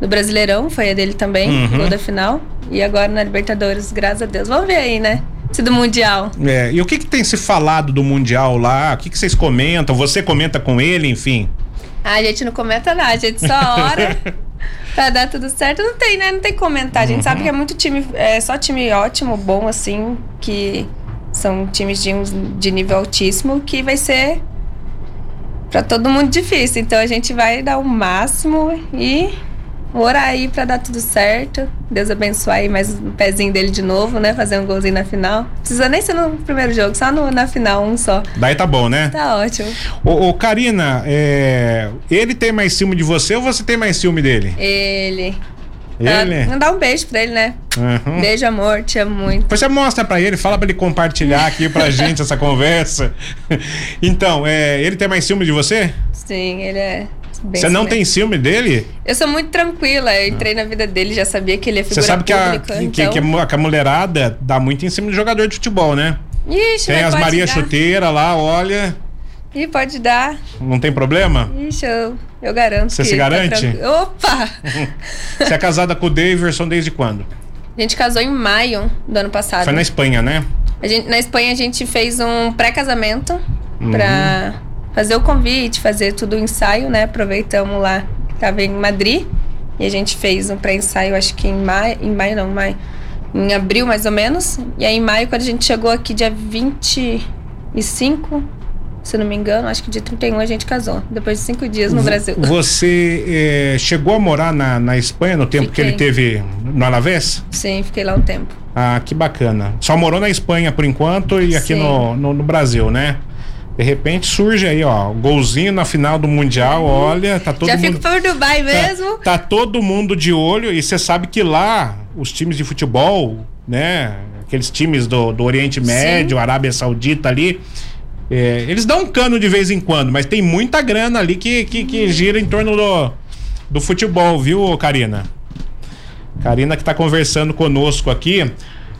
D: do Brasileirão, foi a dele também, uhum. gol da final. E agora na Libertadores, graças a Deus. Vamos ver aí, né? Do Mundial.
B: É, e o que, que tem se falado do Mundial lá? O que, que vocês comentam? Você comenta com ele, enfim?
D: Ah, a gente não comenta nada, a gente só ora pra dar tudo certo. Não tem, né? Não tem comentar. A gente uhum. sabe que é muito time, é só time ótimo, bom, assim, que são times de, de nível altíssimo, que vai ser para todo mundo difícil. Então a gente vai dar o máximo e orar aí pra dar tudo certo. Deus abençoar aí mais o pezinho dele de novo, né? Fazer um golzinho na final. Precisa nem ser no primeiro jogo, só no, na final, um só.
B: Daí tá bom, né?
D: Tá ótimo.
B: Ô, ô Karina, é... ele tem mais ciúme de você ou você tem mais ciúme dele?
D: Ele.
B: Ele?
D: Ah, mandar um beijo pra ele, né? Uhum. Beijo, amor, te amo muito.
B: Você mostra pra ele, fala pra ele compartilhar aqui pra gente essa conversa. Então, é, ele tem mais ciúme de você?
D: Sim, ele é
B: você não tem ciúme dele?
D: Eu sou muito tranquila. Eu entrei na vida dele, já sabia que ele ia figura
B: Você sabe que, pública, a, que, então... que, a, mulherada dá muito em cima do jogador de futebol, né?
D: Ixi,
B: tem as Maria dar. Chuteira lá, olha.
D: Ih, pode dar.
B: Não tem problema?
D: Ixi, eu, eu garanto.
B: Você se tá garante?
D: Tá Opa!
B: Você é casada com o Daverson desde quando?
D: A gente casou em maio do ano passado.
B: Foi na Espanha, né?
D: Gente, na Espanha a gente fez um pré-casamento uhum. pra fazer o convite, fazer tudo o ensaio, né? Aproveitamos lá, tava em Madrid. E a gente fez um pré-ensaio, acho que em maio, em maio não, maio, em abril mais ou menos. E aí em maio, quando a gente chegou aqui dia 25, se não me engano, acho que dia 31 a gente casou, depois de cinco dias no Brasil.
B: Você eh, chegou a morar na, na Espanha no tempo fiquei. que ele teve no Alavés?
D: Sim, fiquei lá um tempo.
B: Ah, que bacana. Só morou na Espanha por enquanto e aqui no, no, no Brasil, né? De repente surge aí, ó, golzinho na final do Mundial, olha, tá todo
D: Já
B: mundo.
D: Já fico por Dubai tá, mesmo.
B: Tá, tá todo mundo de olho e você sabe que lá os times de futebol, né? Aqueles times do, do Oriente Médio, Sim. Arábia Saudita ali, é, eles dão um cano de vez em quando, mas tem muita grana ali que, que, que gira em torno do, do futebol, viu, Karina? Karina que tá conversando conosco aqui.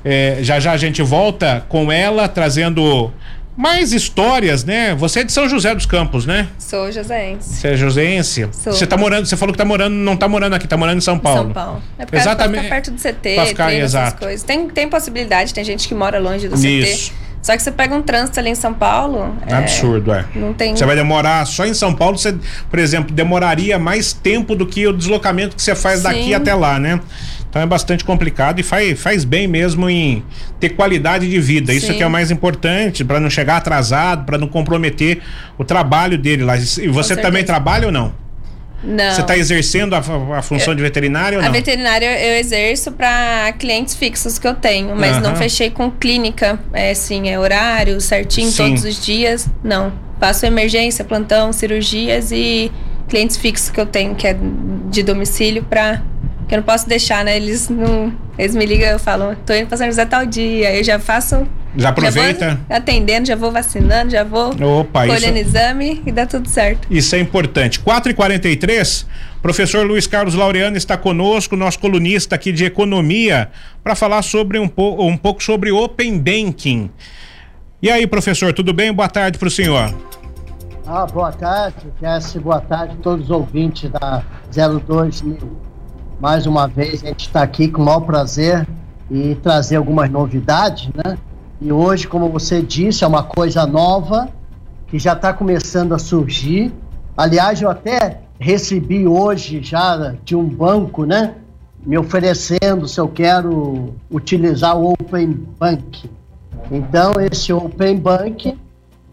B: É, já já a gente volta com ela trazendo mais histórias, né? Você é de São José dos Campos, né?
D: Sou joséense.
B: Você é joséense? Sou. Você tá morando, você falou que tá morando, não tá morando aqui, tá morando em São Paulo.
D: São Paulo. É porque Exatamente. Pra ficar perto do CT, pra ficar, exato. coisas. Tem, tem possibilidade, tem gente que mora longe do Isso. CT. Só que você pega um trânsito ali em São Paulo.
B: É, absurdo, é.
D: Não tem.
B: Você vai demorar só em São Paulo, você, por exemplo, demoraria mais tempo do que o deslocamento que você faz Sim. daqui até lá, né? Então é bastante complicado e faz, faz bem mesmo em ter qualidade de vida. Sim. Isso que é o mais importante, para não chegar atrasado, para não comprometer o trabalho dele lá. E você também trabalha ou não?
D: Não.
B: Você está exercendo a, a função eu, de veterinário ou não?
D: A veterinária eu exerço para clientes fixos que eu tenho, mas não fechei com clínica, é assim, é horário certinho Sim. todos os dias. Não. Faço emergência, plantão, cirurgias e clientes fixos que eu tenho, que é de domicílio para que eu não posso deixar, né? Eles não. Eles me ligam, eu falo, tô indo pra São José tal dia. Eu já faço.
B: Já aproveita?
D: Já vou atendendo, já vou vacinando, já vou
B: Opa,
D: colhendo isso... exame e dá tudo certo.
B: Isso é importante. 4h43, professor Luiz Carlos Laureano está conosco, nosso colunista aqui de economia, para falar sobre um, po um pouco sobre Open Banking. E aí, professor, tudo bem? Boa tarde para o senhor.
G: Ah, boa tarde, Jesse, boa tarde a todos os ouvintes da 02 Mil. Mais uma vez, a gente está aqui com o maior prazer e trazer algumas novidades, né? E hoje, como você disse, é uma coisa nova que já está começando a surgir. Aliás, eu até recebi hoje já de um banco, né? Me oferecendo se eu quero utilizar o Open Bank. Então, esse Open Bank,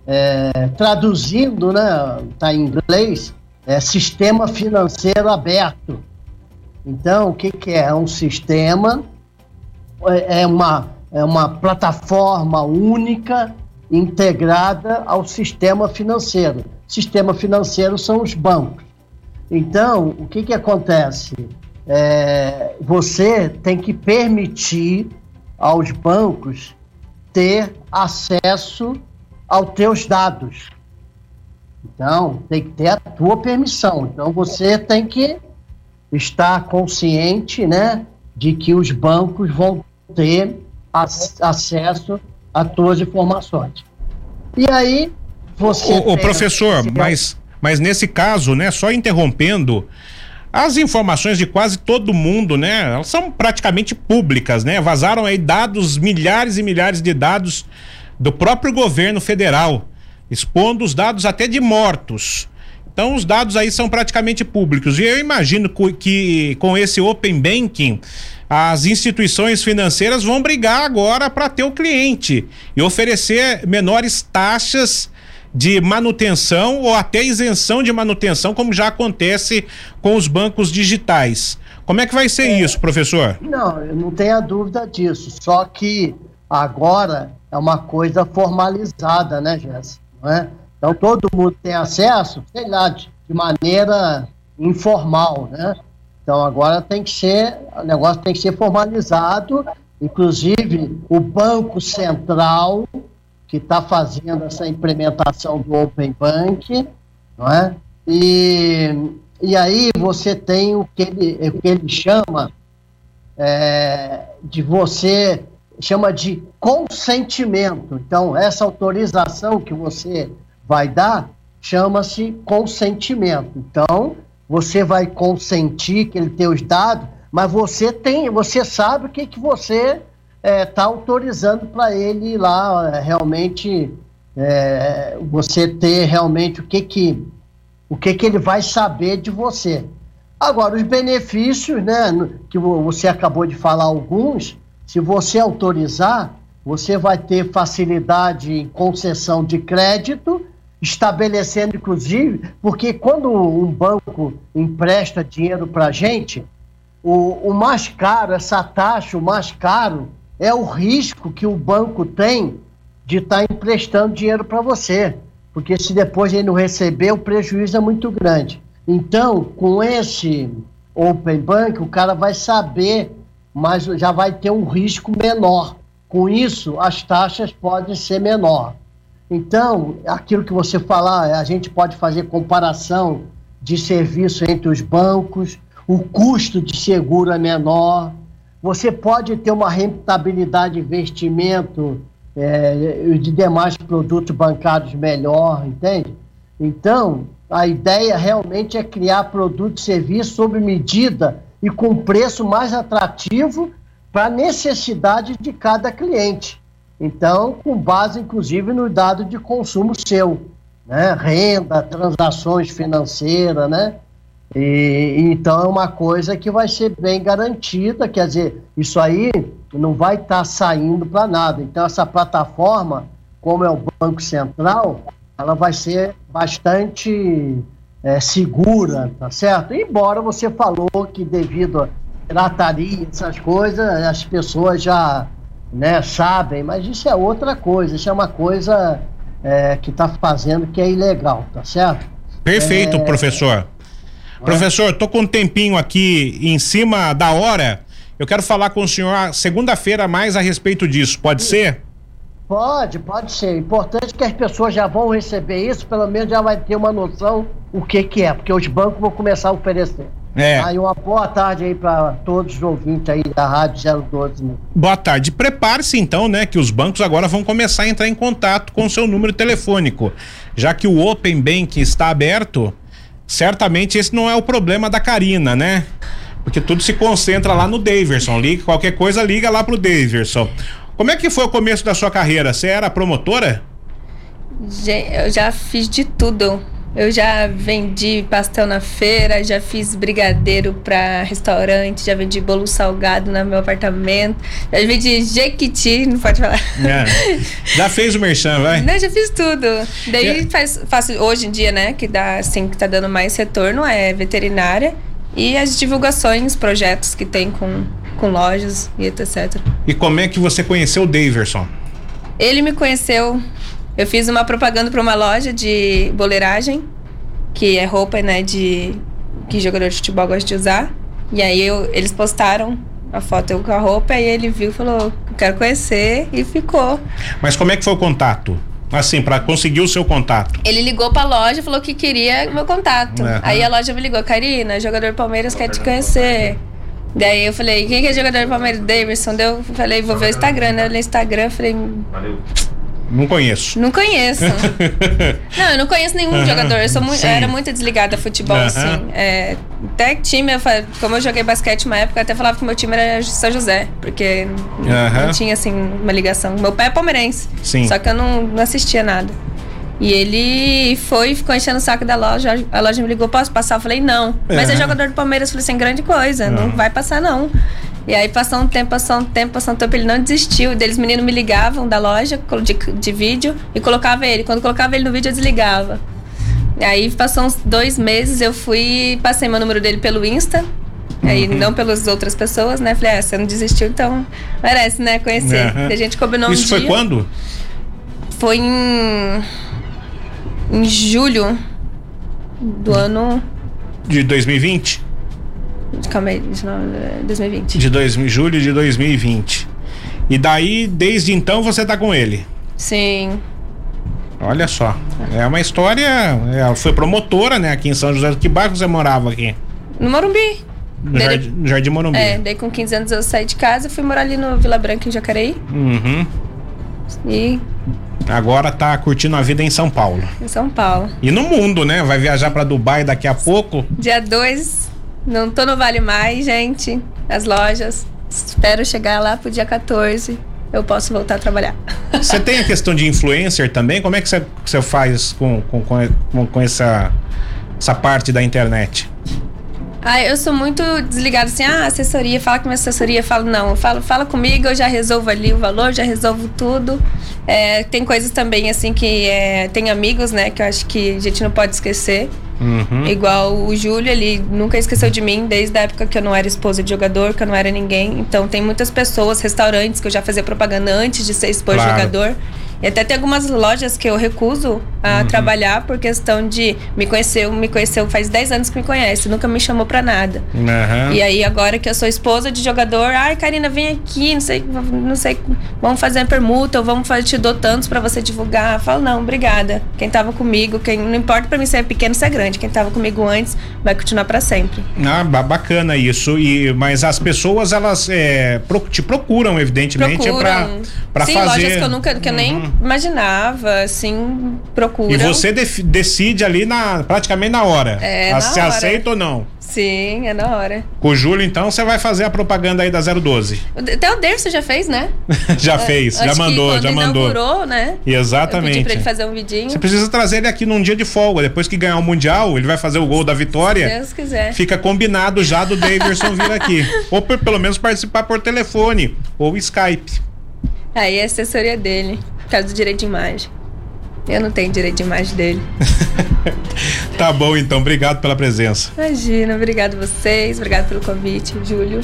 G: é, traduzindo, né? Está em inglês, é Sistema Financeiro Aberto então, o que, que é? É um sistema, é, é uma, é uma plataforma única integrada ao sistema financeiro. Sistema financeiro são os bancos. Então, o que, que acontece? É, você tem que permitir aos bancos ter acesso aos teus dados. Então, tem que ter a tua permissão. Então, você tem que está consciente né, de que os bancos vão ter acesso a todas as informações. E aí você.
B: O, o professor, mas, mas nesse caso, né, só interrompendo. As informações de quase todo mundo, né? Elas são praticamente públicas, né? Vazaram aí dados, milhares e milhares de dados do próprio governo federal, expondo os dados até de mortos. Então os dados aí são praticamente públicos. E eu imagino que com esse Open Banking as instituições financeiras vão brigar agora para ter o cliente e oferecer menores taxas de manutenção ou até isenção de manutenção, como já acontece com os bancos digitais. Como é que vai ser é, isso, professor?
G: Não, eu não tenho a dúvida disso. Só que agora é uma coisa formalizada, né, Jéssica? Não é? Então todo mundo tem acesso, sei lá, de, de maneira informal, né? Então agora tem que ser, o negócio tem que ser formalizado, inclusive o Banco Central, que está fazendo essa implementação do Open Bank, não é? E, e aí você tem o que ele, o que ele chama é, de você chama de consentimento. Então, essa autorização que você vai dar chama-se consentimento. Então, você vai consentir que ele tenha os dados Mas você tem, você sabe o que, que você está é, autorizando para ele ir lá realmente é, você ter realmente o que que o que que ele vai saber de você. Agora os benefícios, né, que você acabou de falar alguns, se você autorizar, você vai ter facilidade em concessão de crédito, estabelecendo inclusive, porque quando um banco empresta dinheiro para a gente, o, o mais caro, essa taxa, o mais caro é o risco que o banco tem de estar tá emprestando dinheiro para você. Porque se depois ele não receber, o prejuízo é muito grande. Então, com esse Open Bank, o cara vai saber, mas já vai ter um risco menor. Com isso, as taxas podem ser menor. Então, aquilo que você falar, a gente pode fazer comparação de serviço entre os bancos, o custo de seguro é menor, você pode ter uma rentabilidade de investimento é, de demais produtos bancários melhor, entende? Então, a ideia realmente é criar produtos e serviços sob medida e com preço mais atrativo para a necessidade de cada cliente. Então, com base inclusive no dado de consumo seu, né? renda, transações financeiras, né? E, então é uma coisa que vai ser bem garantida, quer dizer, isso aí não vai estar tá saindo para nada. Então essa plataforma, como é o Banco Central, ela vai ser bastante é, segura, tá certo? Embora você falou que devido a pirataria, essas coisas, as pessoas já né, sabem, mas isso é outra coisa, isso é uma coisa é, que está fazendo que é ilegal, tá certo?
B: Perfeito, é, professor. Professor, tô com um tempinho aqui em cima da hora. Eu quero falar com o senhor segunda-feira mais a respeito disso. Pode ser?
G: Pode, pode ser. Importante que as pessoas já vão receber isso, pelo menos já vai ter uma noção o que que é, porque os bancos vão começar a oferecer. É. Aí uma boa tarde aí para todos os ouvintes aí da Rádio 012. Né?
B: Boa tarde. Prepare-se então, né, que os bancos agora vão começar a entrar em contato com o seu número telefônico. Já que o Open Bank está aberto, certamente esse não é o problema da Karina, né? Porque tudo se concentra lá no Daverson. Liga, qualquer coisa, liga lá pro Daverson. Como é que foi o começo da sua carreira? Você era promotora?
D: Eu já fiz de tudo. Eu já vendi pastel na feira, já fiz brigadeiro para restaurante, já vendi bolo salgado no meu apartamento, já vendi jequiti, não pode falar. É.
B: Já fez o merchan, vai?
D: Não, já fiz tudo. Daí faz, faço, hoje em dia, né, que dá assim, que tá dando mais retorno é veterinária e as divulgações, projetos que tem com, com lojas e etc.
B: E como é que você conheceu o Daverson?
D: Ele me conheceu eu fiz uma propaganda para uma loja de boleiragem, que é roupa, né, de que jogador de futebol gosta de usar. E aí eu, eles postaram a foto eu com a roupa e ele viu e falou: "Quero conhecer" e ficou.
B: Mas como é que foi o contato? Assim, para conseguir o seu contato.
D: Ele ligou pra loja e falou que queria meu contato. Uhum. Aí a loja me ligou, Karina, jogador Palmeiras quer te conhecer. Daí eu falei, quem que é jogador do Palmeiras? Davidson. Daí eu falei, vou ver o Instagram, né? Eu Instagram, falei. Valeu.
B: Não conheço.
D: Não conheço. não, eu não conheço nenhum jogador. Eu, muito, eu era muito desligada a futebol, assim. É, até time, eu, como eu joguei basquete uma época, eu até falava que meu time era São José, porque não tinha, assim, uma ligação. Meu pai é palmeirense. Sim. Só que eu não, não assistia nada. E ele foi, ficou enchendo o saco da loja. A loja me ligou, posso passar? Eu falei, não. Mas é jogador do Palmeiras. Eu falei, sem grande coisa, não. não vai passar, não. E aí passou um tempo, passou um tempo, passou um tempo, ele não desistiu. Deles meninos me ligavam da loja de, de vídeo e colocava ele. Quando colocava ele no vídeo, eu desligava. E aí passou uns dois meses, eu fui, passei meu número dele pelo Insta. Uhum. Aí não pelas outras pessoas, né? Falei, ah, você não desistiu, então merece, né? Conhecer. Uhum. A gente combinou
B: Isso
D: um
B: foi dia. quando?
D: Foi em. Em julho do ano.
B: De 2020?
D: Calma aí, 2020.
B: De dois, julho de 2020. E daí, desde então, você tá com ele?
D: Sim.
B: Olha só. É uma história. Ela foi promotora, né, aqui em São José. Que bairro você morava aqui?
D: No Morumbi.
B: No daí, Jardim, Jardim Morumbi.
D: É, daí com 15 anos eu saí de casa e fui morar ali no Vila Branca, em Jacareí.
B: Uhum.
D: E.
B: Agora tá curtindo a vida em São Paulo.
D: Em São Paulo.
B: E no mundo, né? Vai viajar para Dubai daqui a pouco.
D: Dia 2 Não tô no Vale Mais, gente. As lojas. Espero chegar lá pro dia 14. Eu posso voltar a trabalhar.
B: Você tem a questão de influencer também? Como é que você, você faz com, com, com, com essa, essa parte da internet?
D: Ah, eu sou muito desligada assim, ah, assessoria, fala com minha assessoria, falo, não, eu falo, fala comigo, eu já resolvo ali o valor, já resolvo tudo. É, tem coisas também assim que é, tem amigos, né, que eu acho que a gente não pode esquecer. Uhum. Igual o Júlio, ele nunca esqueceu de mim desde a época que eu não era esposa de jogador, que eu não era ninguém. Então tem muitas pessoas, restaurantes que eu já fazia propaganda antes de ser esposa claro. de jogador e até tem algumas lojas que eu recuso a uhum. trabalhar por questão de me conheceu, me conheceu faz 10 anos que me conhece, nunca me chamou para nada. Uhum. E aí agora que eu sou esposa de jogador, ai, Karina, vem aqui, não sei, não sei, vamos fazer uma permuta ou vamos fazer te dou tantos para você divulgar. Eu falo, não, obrigada. Quem tava comigo, quem não importa para mim se é pequeno, se é grande, quem tava comigo antes vai continuar para sempre.
B: Ah, bacana isso. E mas as pessoas elas é, te procuram evidentemente para para fazer. Sim, lojas
D: que eu nunca que eu nem uhum imaginava, assim, procura.
B: E você decide ali na, praticamente na hora. É, se hora. aceita ou não.
D: Sim, é na hora.
B: Com o Júlio, então, você vai fazer a propaganda aí da 012.
D: Até o Derso já fez, né?
B: já fez, já mandou, já mandou.
D: Inaugurou, né?
B: Exatamente. Eu
D: pedi pra ele fazer um vidinho.
B: Você precisa trazer ele aqui num dia de folga. Depois que ganhar o Mundial, ele vai fazer o gol da vitória.
D: Se Deus quiser.
B: Fica combinado já do Davidson vir aqui. ou pelo menos participar por telefone ou Skype.
D: Aí é a assessoria dele causa do direito de imagem. Eu não tenho direito de imagem dele.
B: tá bom, então. Obrigado pela presença.
D: Imagina, obrigado vocês, obrigado pelo convite, Júlio.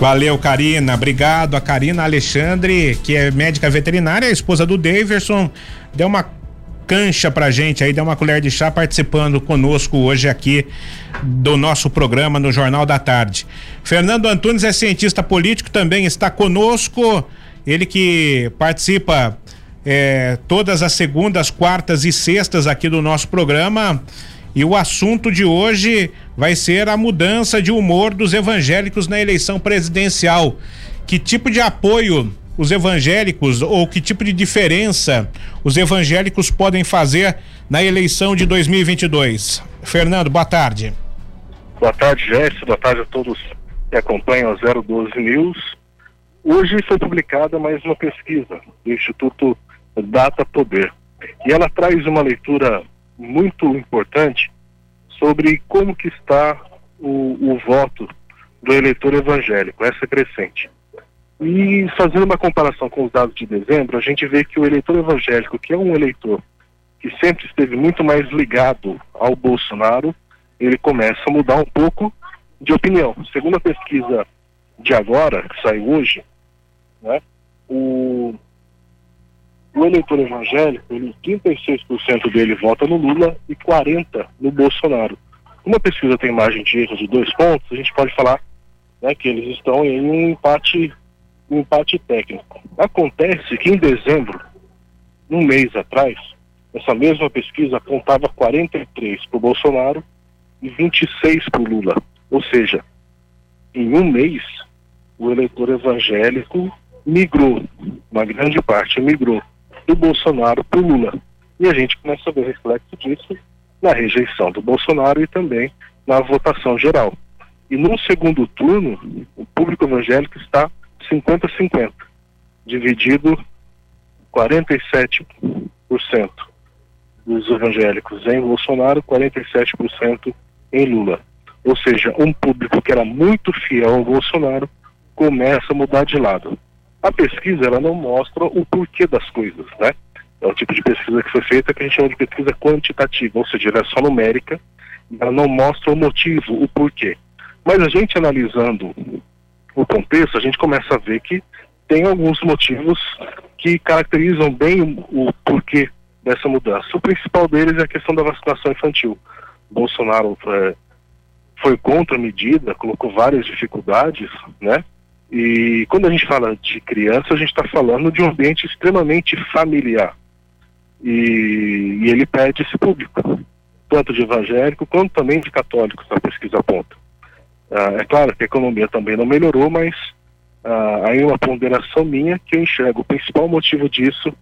B: Valeu, Karina. Obrigado a Karina Alexandre, que é médica veterinária, esposa do Daverson. Deu uma cancha pra gente aí, deu uma colher de chá participando conosco hoje aqui do nosso programa no Jornal da Tarde. Fernando Antunes é cientista político, também está conosco. Ele que participa é, todas as segundas, quartas e sextas aqui do nosso programa. E o assunto de hoje vai ser a mudança de humor dos evangélicos na eleição presidencial. Que tipo de apoio os evangélicos ou que tipo de diferença os evangélicos podem fazer na eleição de 2022? Fernando, boa tarde.
H: Boa tarde, Jéssica. Boa tarde a todos que acompanham a 012 News. Hoje foi publicada mais uma pesquisa do Instituto Data Poder e ela traz uma leitura muito importante sobre como que está o, o voto do eleitor evangélico, essa crescente. E fazendo uma comparação com os dados de dezembro, a gente vê que o eleitor evangélico, que é um eleitor que sempre esteve muito mais ligado ao Bolsonaro, ele começa a mudar um pouco de opinião. Segundo a pesquisa de agora, que saiu hoje, né? O, o eleitor evangélico, ele, 36% dele vota no Lula e 40% no Bolsonaro. Uma pesquisa tem margem de erro de dois pontos, a gente pode falar né, que eles estão em um empate, um empate técnico. Acontece que em dezembro, um mês atrás, essa mesma pesquisa apontava 43 para o Bolsonaro e 26 para o Lula. Ou seja, em um mês, o eleitor evangélico migrou, uma grande parte migrou do Bolsonaro para o Lula. E a gente começa a ver reflexo disso na rejeição do Bolsonaro e também na votação geral. E no segundo turno, o público evangélico está 50-50, dividido 47% dos evangélicos em Bolsonaro, 47% em Lula. Ou seja, um público que era muito fiel ao Bolsonaro começa a mudar de lado. A pesquisa ela não mostra o porquê das coisas, né? É o tipo de pesquisa que foi feita que a gente chama de pesquisa quantitativa, ou seja, ela é só numérica, ela não mostra o motivo, o porquê. Mas a gente analisando o contexto, a gente começa a ver que tem alguns motivos que caracterizam bem o, porquê dessa mudança. O principal deles é a questão da vacinação infantil. Bolsonaro é, foi contra a medida, colocou várias dificuldades, né? E quando a gente fala de criança, a gente está falando de um ambiente extremamente familiar. E, e, ele perde esse público, tanto de evangélico quanto também de católicos, a pesquisa aponta. Ah, é claro que a economia também não melhorou, mas ah, aí uma ponderação minha que eu enxergo o principal motivo disso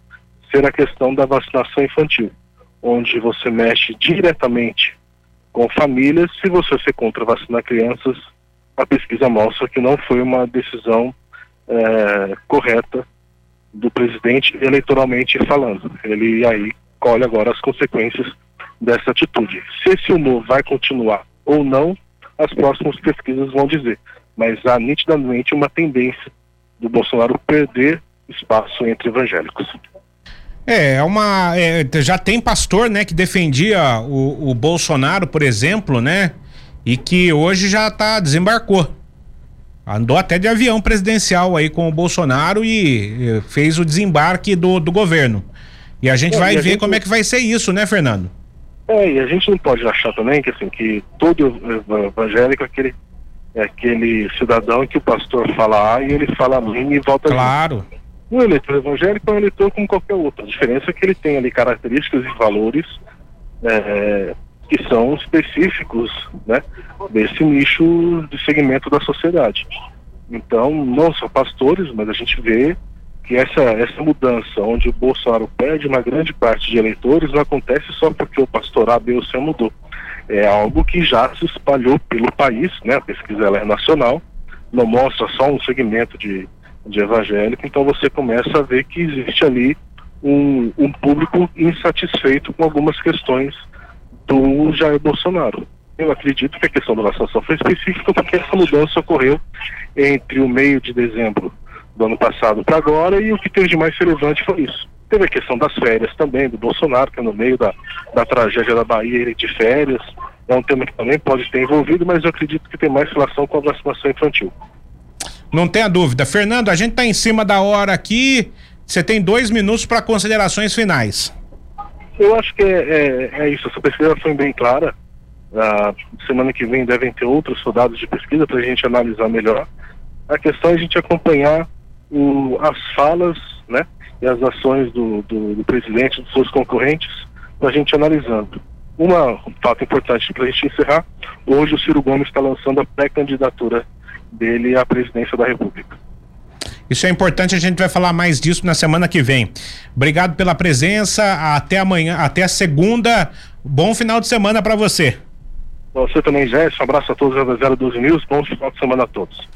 H: ser a questão da vacinação infantil, onde você mexe diretamente com famílias. Se você ser contra vacinar crianças, a pesquisa mostra que não foi uma decisão é, correta do presidente eleitoralmente falando. Ele aí colhe agora as consequências dessa atitude. Se esse humor vai continuar ou não, as próximas pesquisas vão dizer. Mas há nitidamente uma tendência do Bolsonaro perder espaço entre evangélicos.
B: É, é uma. É, já tem pastor, né, que defendia o, o Bolsonaro, por exemplo, né? E que hoje já tá, desembarcou. Andou até de avião presidencial aí com o Bolsonaro e, fez o desembarque do, do governo. E a gente é, vai ver gente... como é que vai ser isso, né, Fernando?
H: É, e a gente não pode achar também que assim, que todo evangélico é aquele, é aquele cidadão que o pastor fala A e ele fala amém e volta
B: Claro.
H: Junto. O eleitor evangélico é um eleitor como qualquer outro. A diferença é que ele tem ali características e valores é, que são específicos né, desse nicho de segmento da sociedade. Então, não só pastores, mas a gente vê que essa, essa mudança, onde o Bolsonaro perde uma grande parte de eleitores, não acontece só porque o pastor A, B ou C mudou. É algo que já se espalhou pelo país, né? a pesquisa é nacional, não mostra só um segmento de, de evangélico, então você começa a ver que existe ali um, um público insatisfeito com algumas questões do Jair Bolsonaro. Eu acredito que a questão da vacinação foi específica porque essa mudança ocorreu entre o meio de dezembro do ano passado para agora e o que teve de mais relevante foi isso. Teve a questão das férias também, do Bolsonaro, que é no meio da, da tragédia da Bahia, de férias. É um tema que também pode ter envolvido, mas eu acredito que tem mais relação com a vacinação infantil.
B: Não tenha dúvida. Fernando, a gente está em cima da hora aqui. Você tem dois minutos para considerações finais.
H: Eu acho que é, é, é isso. Essa pesquisa foi bem clara. Uh, semana que vem devem ter outros soldados de pesquisa para a gente analisar melhor. A questão é a gente acompanhar o, as falas né, e as ações do, do, do presidente, dos seus concorrentes, para a gente analisando. Uma, um fato importante para a gente encerrar: hoje o Ciro Gomes está lançando a pré-candidatura dele à presidência da República.
B: Isso é importante, a gente vai falar mais disso na semana que vem. Obrigado pela presença, até amanhã, até segunda. Bom final de semana para você.
H: Você também, Jéssica. Um abraço a todos da 012 News. Bom final de semana a todos.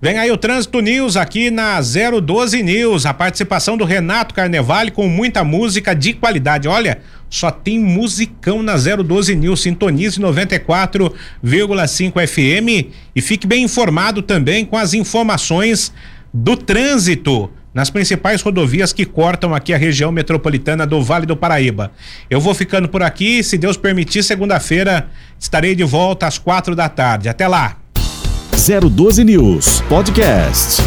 B: Vem aí o Trânsito News aqui na 012 News. A participação do Renato Carnevale com muita música de qualidade. Olha, só tem musicão na 012 News. Sintonize 94,5 FM e fique bem informado também com as informações do trânsito nas principais rodovias que cortam aqui a região metropolitana do Vale do Paraíba. Eu vou ficando por aqui, se Deus permitir, segunda-feira estarei de volta às quatro da tarde. Até lá.
A: 012 News Podcast.